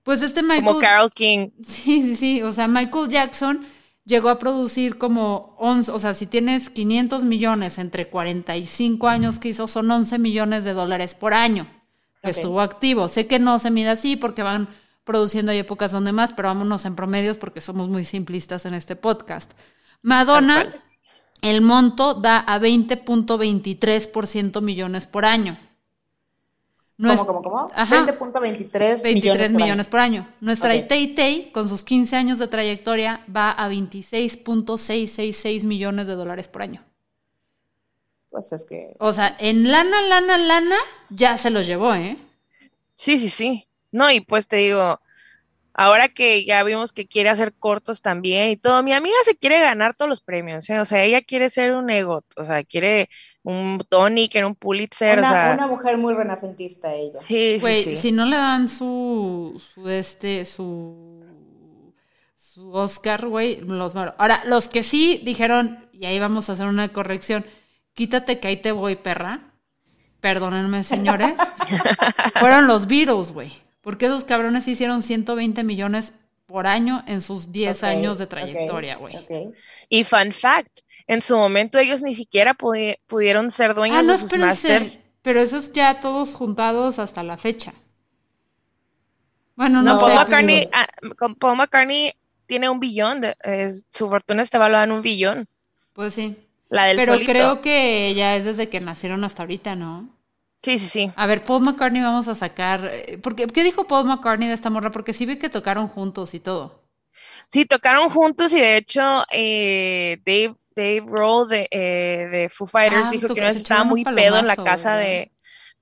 Speaker 1: Pues este Michael.
Speaker 3: Como Carol King.
Speaker 1: Sí, sí, sí. O sea, Michael Jackson llegó a producir como 11, o sea, si tienes 500 millones entre 45 años que hizo, son 11 millones de dólares por año que estuvo activo. Sé que no se mide así porque van produciendo, hay épocas donde más, pero vámonos en promedios porque somos muy simplistas en este podcast. Madonna el monto da a 20.23% millones por año.
Speaker 2: ¿Cómo, cómo, cómo? 20.23
Speaker 1: millones, por año. Nuestra okay. con sus 15 años de trayectoria, va a 26.666 millones de dólares por año.
Speaker 2: Pues es que...
Speaker 1: O sea, en lana, lana, lana, ya se los llevó, ¿eh?
Speaker 3: Sí, sí, sí. No, y pues te digo, ahora que ya vimos que quiere hacer cortos también y todo, mi amiga se quiere ganar todos los premios, ¿eh? o sea, ella quiere ser un ego, o sea, quiere un Tony, quiere un Pulitzer,
Speaker 2: una,
Speaker 3: o sea.
Speaker 2: Una mujer muy renacentista ella.
Speaker 3: Sí, sí, sí.
Speaker 1: Si no le dan su, su este, su, su Oscar, güey, los Ahora, los que sí dijeron, y ahí vamos a hacer una corrección, quítate que ahí te voy, perra. Perdónenme, señores. Fueron los Beatles, güey. Porque esos cabrones hicieron 120 millones por año en sus 10 años de trayectoria, güey.
Speaker 3: Y fun fact, en su momento ellos ni siquiera pudieron ser dueños ah, de sus masters.
Speaker 1: Pero esos ya todos juntados hasta la fecha. Bueno, no,
Speaker 3: Paul McCartney, ah, Paul McCartney tiene un billón, de, su fortuna está evaluada en un billón.
Speaker 1: Pues sí.
Speaker 3: La del
Speaker 1: Pero creo que ya es desde que nacieron hasta ahorita, ¿no?
Speaker 3: Sí, sí, sí.
Speaker 1: A ver, Paul McCartney vamos a sacar. Eh, porque, ¿Qué dijo Paul McCartney de esta morra? Porque sí vi que tocaron juntos y todo.
Speaker 3: Sí, tocaron juntos y de hecho eh, Dave, Dave Roll de, eh, de Foo Fighters ah, dijo que no estaba muy pedo en la casa de,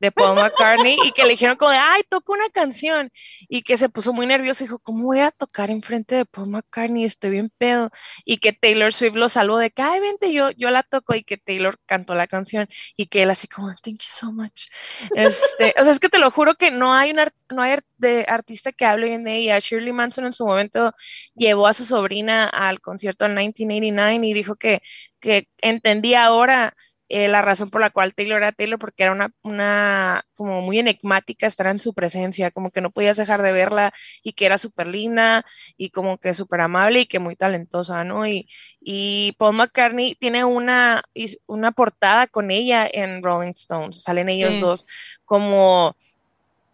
Speaker 3: de Paul McCartney y que le dijeron como de, ay, toca una canción y que se puso muy nervioso y dijo, ¿cómo voy a tocar enfrente de Paul McCartney? Estoy bien pedo. Y que Taylor Swift lo salvó de que, ay, vente, yo, yo la toco y que Taylor cantó la canción y que él así como, thank you so much. Este, o sea, es que te lo juro que no hay, un no hay de artista que hable bien de ella. Shirley Manson en su momento llevó a su sobrina al concierto en 1989 y dijo que, que entendía ahora eh, la razón por la cual Taylor era Taylor, porque era una, una como muy enigmática estar en su presencia, como que no podías dejar de verla y que era súper linda y como que súper amable y que muy talentosa, ¿no? Y, y Paul McCartney tiene una, una portada con ella en Rolling Stones, salen ellos dos como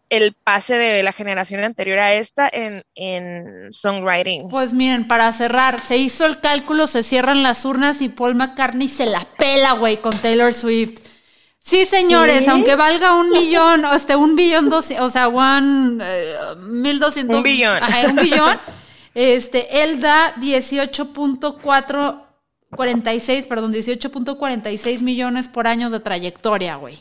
Speaker 3: el pase de la generación anterior a esta en, en, songwriting?
Speaker 1: Pues miren, para cerrar, se hizo el cálculo, se cierran las urnas y Paul McCartney se la pela, güey, con Taylor Swift. Sí, señores, aunque valga un millón, o este, un billón, dos, o sea, one, eh, mil doscientos.
Speaker 3: Un billón.
Speaker 1: un billón. este, él da 18.446, perdón, 18.46 millones por años de trayectoria, güey.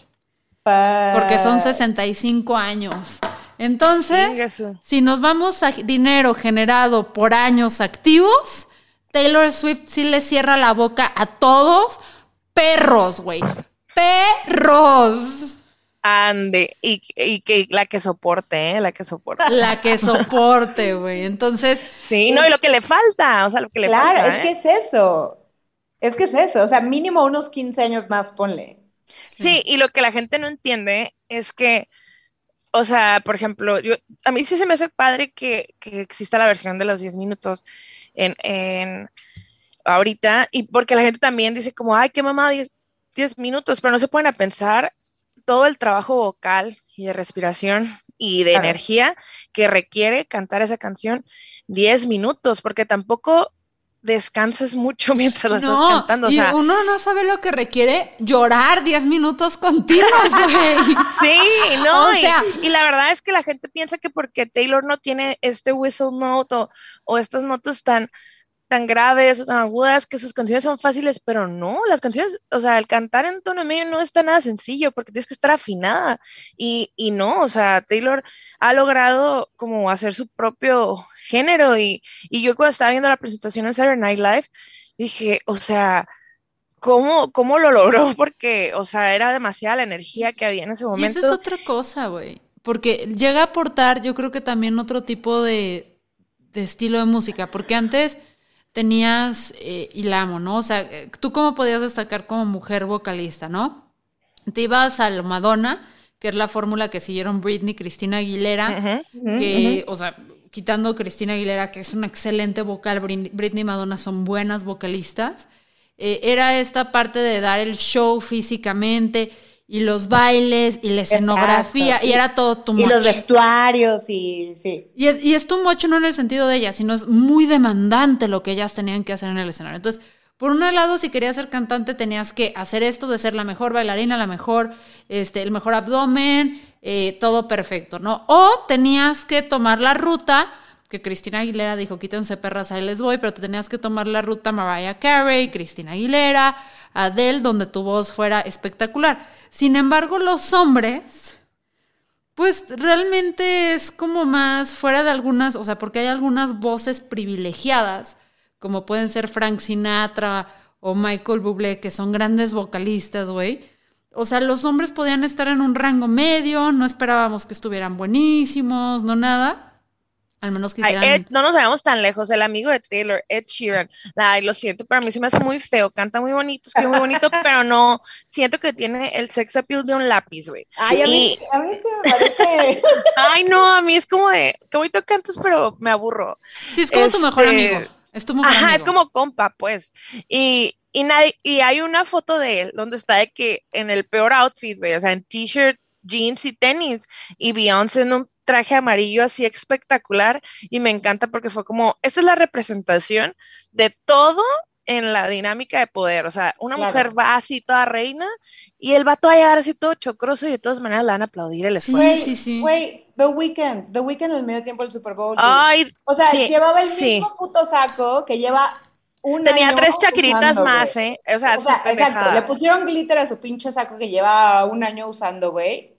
Speaker 1: Porque son 65 años. Entonces, si nos vamos a dinero generado por años activos, Taylor Swift sí le cierra la boca a todos. Perros, güey. Perros.
Speaker 3: Ande, y, que la que soporte, ¿eh? La que soporte.
Speaker 1: La que soporte, güey. Entonces.
Speaker 3: Sí, no, y lo que le falta, o sea, lo que le falta.
Speaker 2: Claro, es que ¿eh? es eso. Es que es eso. O sea, mínimo unos 15 años más, ponle.
Speaker 3: Sí. y lo que la gente no entiende es que, o sea, por ejemplo, yo, a mí sí se me hace padre que, exista la versión de los 10 minutos en, en, ahorita, y porque la gente también dice como, ay, qué mamá, 10, 10 minutos, pero no se pueden a pensar todo el trabajo vocal y de respiración y de energía que requiere cantar esa canción 10 minutos, porque tampoco descansas mucho mientras la estás cantando.
Speaker 1: y uno no sabe lo que requiere llorar 10 minutos continuos, güey.
Speaker 3: sí, no, y, la verdad es que la gente piensa que porque Taylor no tiene este whistle note o estas notas tan tan graves o tan agudas que sus canciones son fáciles, pero no, las canciones, o sea, el cantar en tono medio no está nada sencillo porque tienes que estar afinada y, y no, o sea, Taylor ha logrado como hacer su propio género y, y yo cuando estaba viendo la presentación en Saturday Night Live, dije, o sea, ¿Cómo, ¿Cómo lo logró? Porque, o sea, era demasiada la energía que había en ese momento.
Speaker 1: Y esa es otra cosa, güey. Porque llega a aportar, yo creo que también otro tipo de, de estilo de música. Porque antes, tenías, eh, y la amo, ¿no? O sea, eh, tú cómo podías destacar como mujer vocalista, ¿no? Te ibas a Madonna, que es la fórmula que siguieron Britney, Cristina Aguilera, que, o sea, quitando Cristina Aguilera, que es una excelente vocal, Britney y Madonna son buenas vocalistas, eh, era esta parte de dar el show físicamente, y los bailes y la escenografía y, era todo tu
Speaker 2: Y los vestuarios y sí.
Speaker 1: Y es, y es tu mocho no en el sentido de ella, sino es muy demandante lo que ellas tenían que hacer en el escenario. Entonces, por un lado, si querías ser cantante, tenías que hacer esto de ser la mejor bailarina, la mejor, este, el mejor abdomen, eh, todo perfecto, ¿no? O tenías que tomar la ruta que Cristina Aguilera dijo, quítense perras, ahí les voy, pero te tenías que tomar la ruta Mariah Carey, Cristina Aguilera, Adele, donde tu voz fuera espectacular. Sin embargo, los hombres, pues realmente es como más fuera de algunas, o sea, porque hay algunas voces privilegiadas, como pueden ser Frank Sinatra o Michael Bublé, que son grandes vocalistas, güey. O sea, los hombres podían estar en un rango medio, no esperábamos que estuvieran buenísimos, no nada. Al menos quisieran...
Speaker 3: no nos vayamos tan lejos, el amigo de Taylor, Ed Sheeran. Ay, lo siento, para mí se me hace muy feo, canta muy bonito, escribe muy bonito, pero no, siento que tiene el sex appeal de un lápiz, güey.
Speaker 2: Ay, a mí, a mí sí me parece.
Speaker 3: Ay, no, a mí es como de, qué bonito cantas, pero me aburro.
Speaker 1: Sí, es como tu mejor este, amigo. Es tu mejor
Speaker 3: Ajá, es como compa, pues. Y, y, nadie, y hay una foto de él donde está de que en el peor outfit, güey, o sea, en t-shirt, jeans y tenis, y Beyoncé en un traje amarillo así espectacular y me encanta porque fue como, esta es la representación de todo en la dinámica de poder, o sea, una mujer va así toda reina y el vato va a llegar así todo chocroso y de todas maneras le van a aplaudir el esfuerzo.
Speaker 2: Sí, sí, sí. Güey, The Weeknd, The Weeknd en el medio tiempo del Super Bowl.
Speaker 3: Ay,
Speaker 2: o sea, llevaba el mismo puto saco que lleva un
Speaker 3: Tenía tres chacritas más, ¿eh? O sea,
Speaker 2: exacto, le pusieron glitter a su pinche saco que lleva un año usando, güey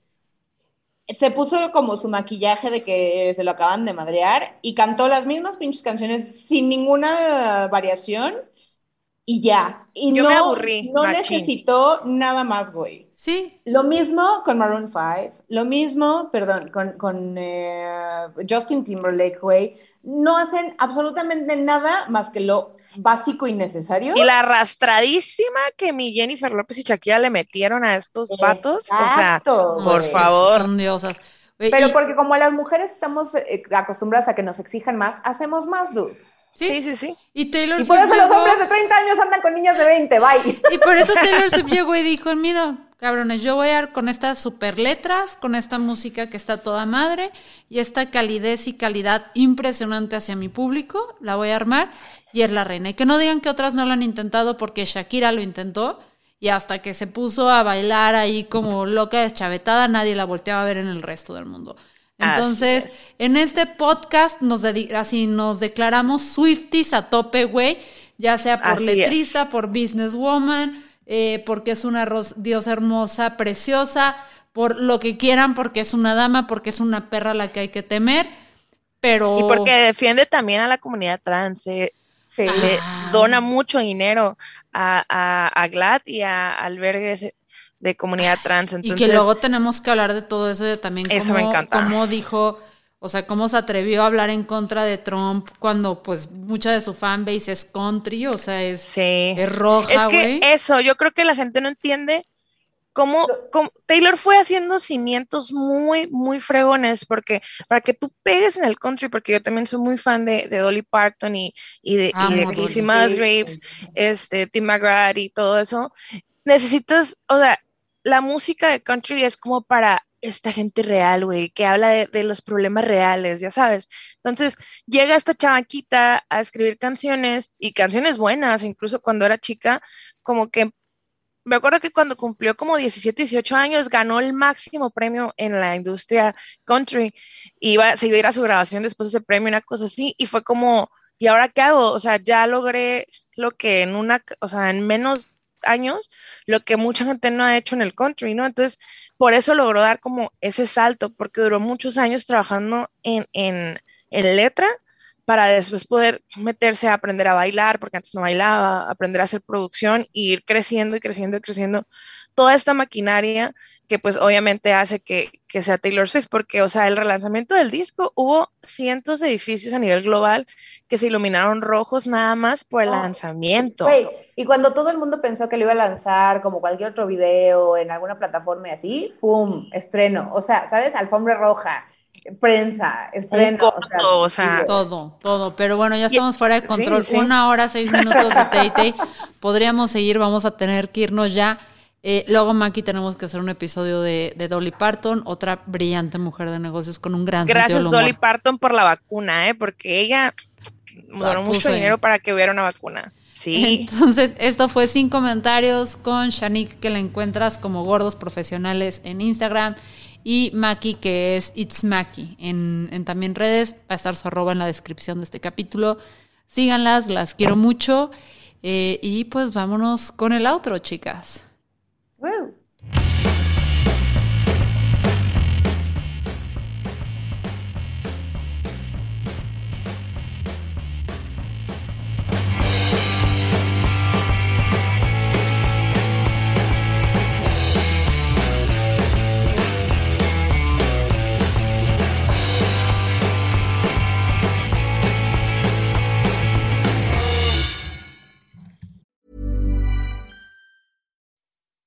Speaker 2: se puso como su maquillaje de que se lo acaban de madrear y cantó las mismas pinches canciones sin ninguna variación y ya. Y
Speaker 3: Yo
Speaker 2: no,
Speaker 3: me aburrí.
Speaker 2: No necesitó nada más, güey.
Speaker 1: Sí.
Speaker 2: Lo mismo con Maroon 5, lo mismo, perdón, con, con eh, Justin Timberlake, güey. No hacen absolutamente nada más que lo básico y necesario.
Speaker 3: Y la arrastradísima que mi Jennifer López y Shakira le metieron a estos vatos. O sea, por favor.
Speaker 1: Son diosas.
Speaker 2: Pero
Speaker 1: y-
Speaker 2: porque como las mujeres estamos eh, acostumbradas a que nos exijan más, hacemos más, dude.
Speaker 1: sí,
Speaker 3: Sí, sí, sí.
Speaker 1: Y Taylor
Speaker 2: Y por eso los hombres de 30 años andan con niñas de 20, bye.
Speaker 1: Y por eso Taylor Swift llegó y dijo, mira, cabrones, yo voy a ir con estas super letras, con esta música que está toda madre y esta calidez y calidad impresionante hacia mi público, la voy a armar y es la reina. Y que no digan que otras no lo han intentado porque Shakira lo intentó y hasta que se puso a bailar ahí como loca deschavetada, nadie la volteaba a ver en el resto del mundo. Entonces,
Speaker 3: es.
Speaker 1: en este podcast nos así nos declaramos Swifties a tope, güey, ya sea por
Speaker 3: Así es.
Speaker 1: letrista, por businesswoman, eh, porque es una diosa hermosa, preciosa, por lo que quieran, porque es una dama, porque es una perra a la que hay que temer, pero...
Speaker 3: Y porque defiende también a la comunidad trans. eh,
Speaker 2: Sí.
Speaker 3: le
Speaker 1: Ah.
Speaker 3: dona mucho dinero a, a, a GLAD y a albergues de comunidad trans.
Speaker 1: Y que luego tenemos que hablar de todo eso, de también
Speaker 3: Eso me encanta.
Speaker 1: cómo dijo, o sea, cómo se atrevió a hablar en contra de Trump cuando pues mucha de su fanbase es country, o sea, es,
Speaker 3: sí.
Speaker 1: es roja,
Speaker 3: Es que eso, yo creo que la gente no entiende cómo, cómo- Taylor fue haciendo cimientos muy, muy fregones, porque para que tú pegues en el country, porque yo también soy muy fan de, de Dolly Parton y, y de, y de. Casey Musgraves, este, Tim McGrath y todo eso, necesitas, o sea, la música de country es como para esta gente real, güey, que habla de, los problemas reales, ya sabes. Entonces, llega esta chavaquita a escribir canciones y canciones buenas, incluso cuando era chica, como que me acuerdo que cuando cumplió como 17, 18 años, ganó el máximo premio en la industria country. Iba a ir a su grabación después de ese premio, una cosa así, y fue como, ¿y ahora qué hago? O sea, ya logré lo que en una, o sea, en menos años, lo que mucha gente no ha hecho en el country, ¿no? Entonces, por eso logró dar como ese salto, porque duró muchos años trabajando en, en, en letra para después poder meterse a aprender a bailar, porque antes no bailaba, aprender a hacer producción e ir creciendo y creciendo y creciendo toda esta maquinaria que pues obviamente hace que, que sea Taylor Swift, porque o sea, el relanzamiento del disco hubo cientos de edificios a nivel global que se iluminaron rojos nada más por el
Speaker 2: Oh,
Speaker 3: lanzamiento.
Speaker 2: Y cuando todo el mundo pensó que lo iba a lanzar como cualquier otro video en alguna plataforma y así, ¡pum! Estreno. O sea, ¿sabes? Alfombra roja, prensa, estreno.
Speaker 3: corto, o sea,
Speaker 1: Todo, todo. Pero bueno, ya estamos fuera de control.
Speaker 3: sí.
Speaker 1: Una hora, seis minutos de Tay Podríamos seguir, vamos a tener que irnos ya. Eh, luego, Maki, tenemos que hacer un episodio de, de Dolly Parton, otra brillante mujer de negocios con un gran
Speaker 3: Gracias
Speaker 1: sentido del humor.
Speaker 3: Dolly Parton por la vacuna, ¿eh? porque ella donó mucho dinero para que hubiera una vacuna. Sí.
Speaker 1: Entonces, esto fue sin comentarios con Shanique, que la encuentras como Gordos Profesionales en Instagram, y Maki, que es It's Maki en, en también redes. Va a estar su arroba en la descripción de este capítulo. Síganlas, las quiero mucho. Eh, y pues vámonos con el outro, chicas.
Speaker 2: Woo.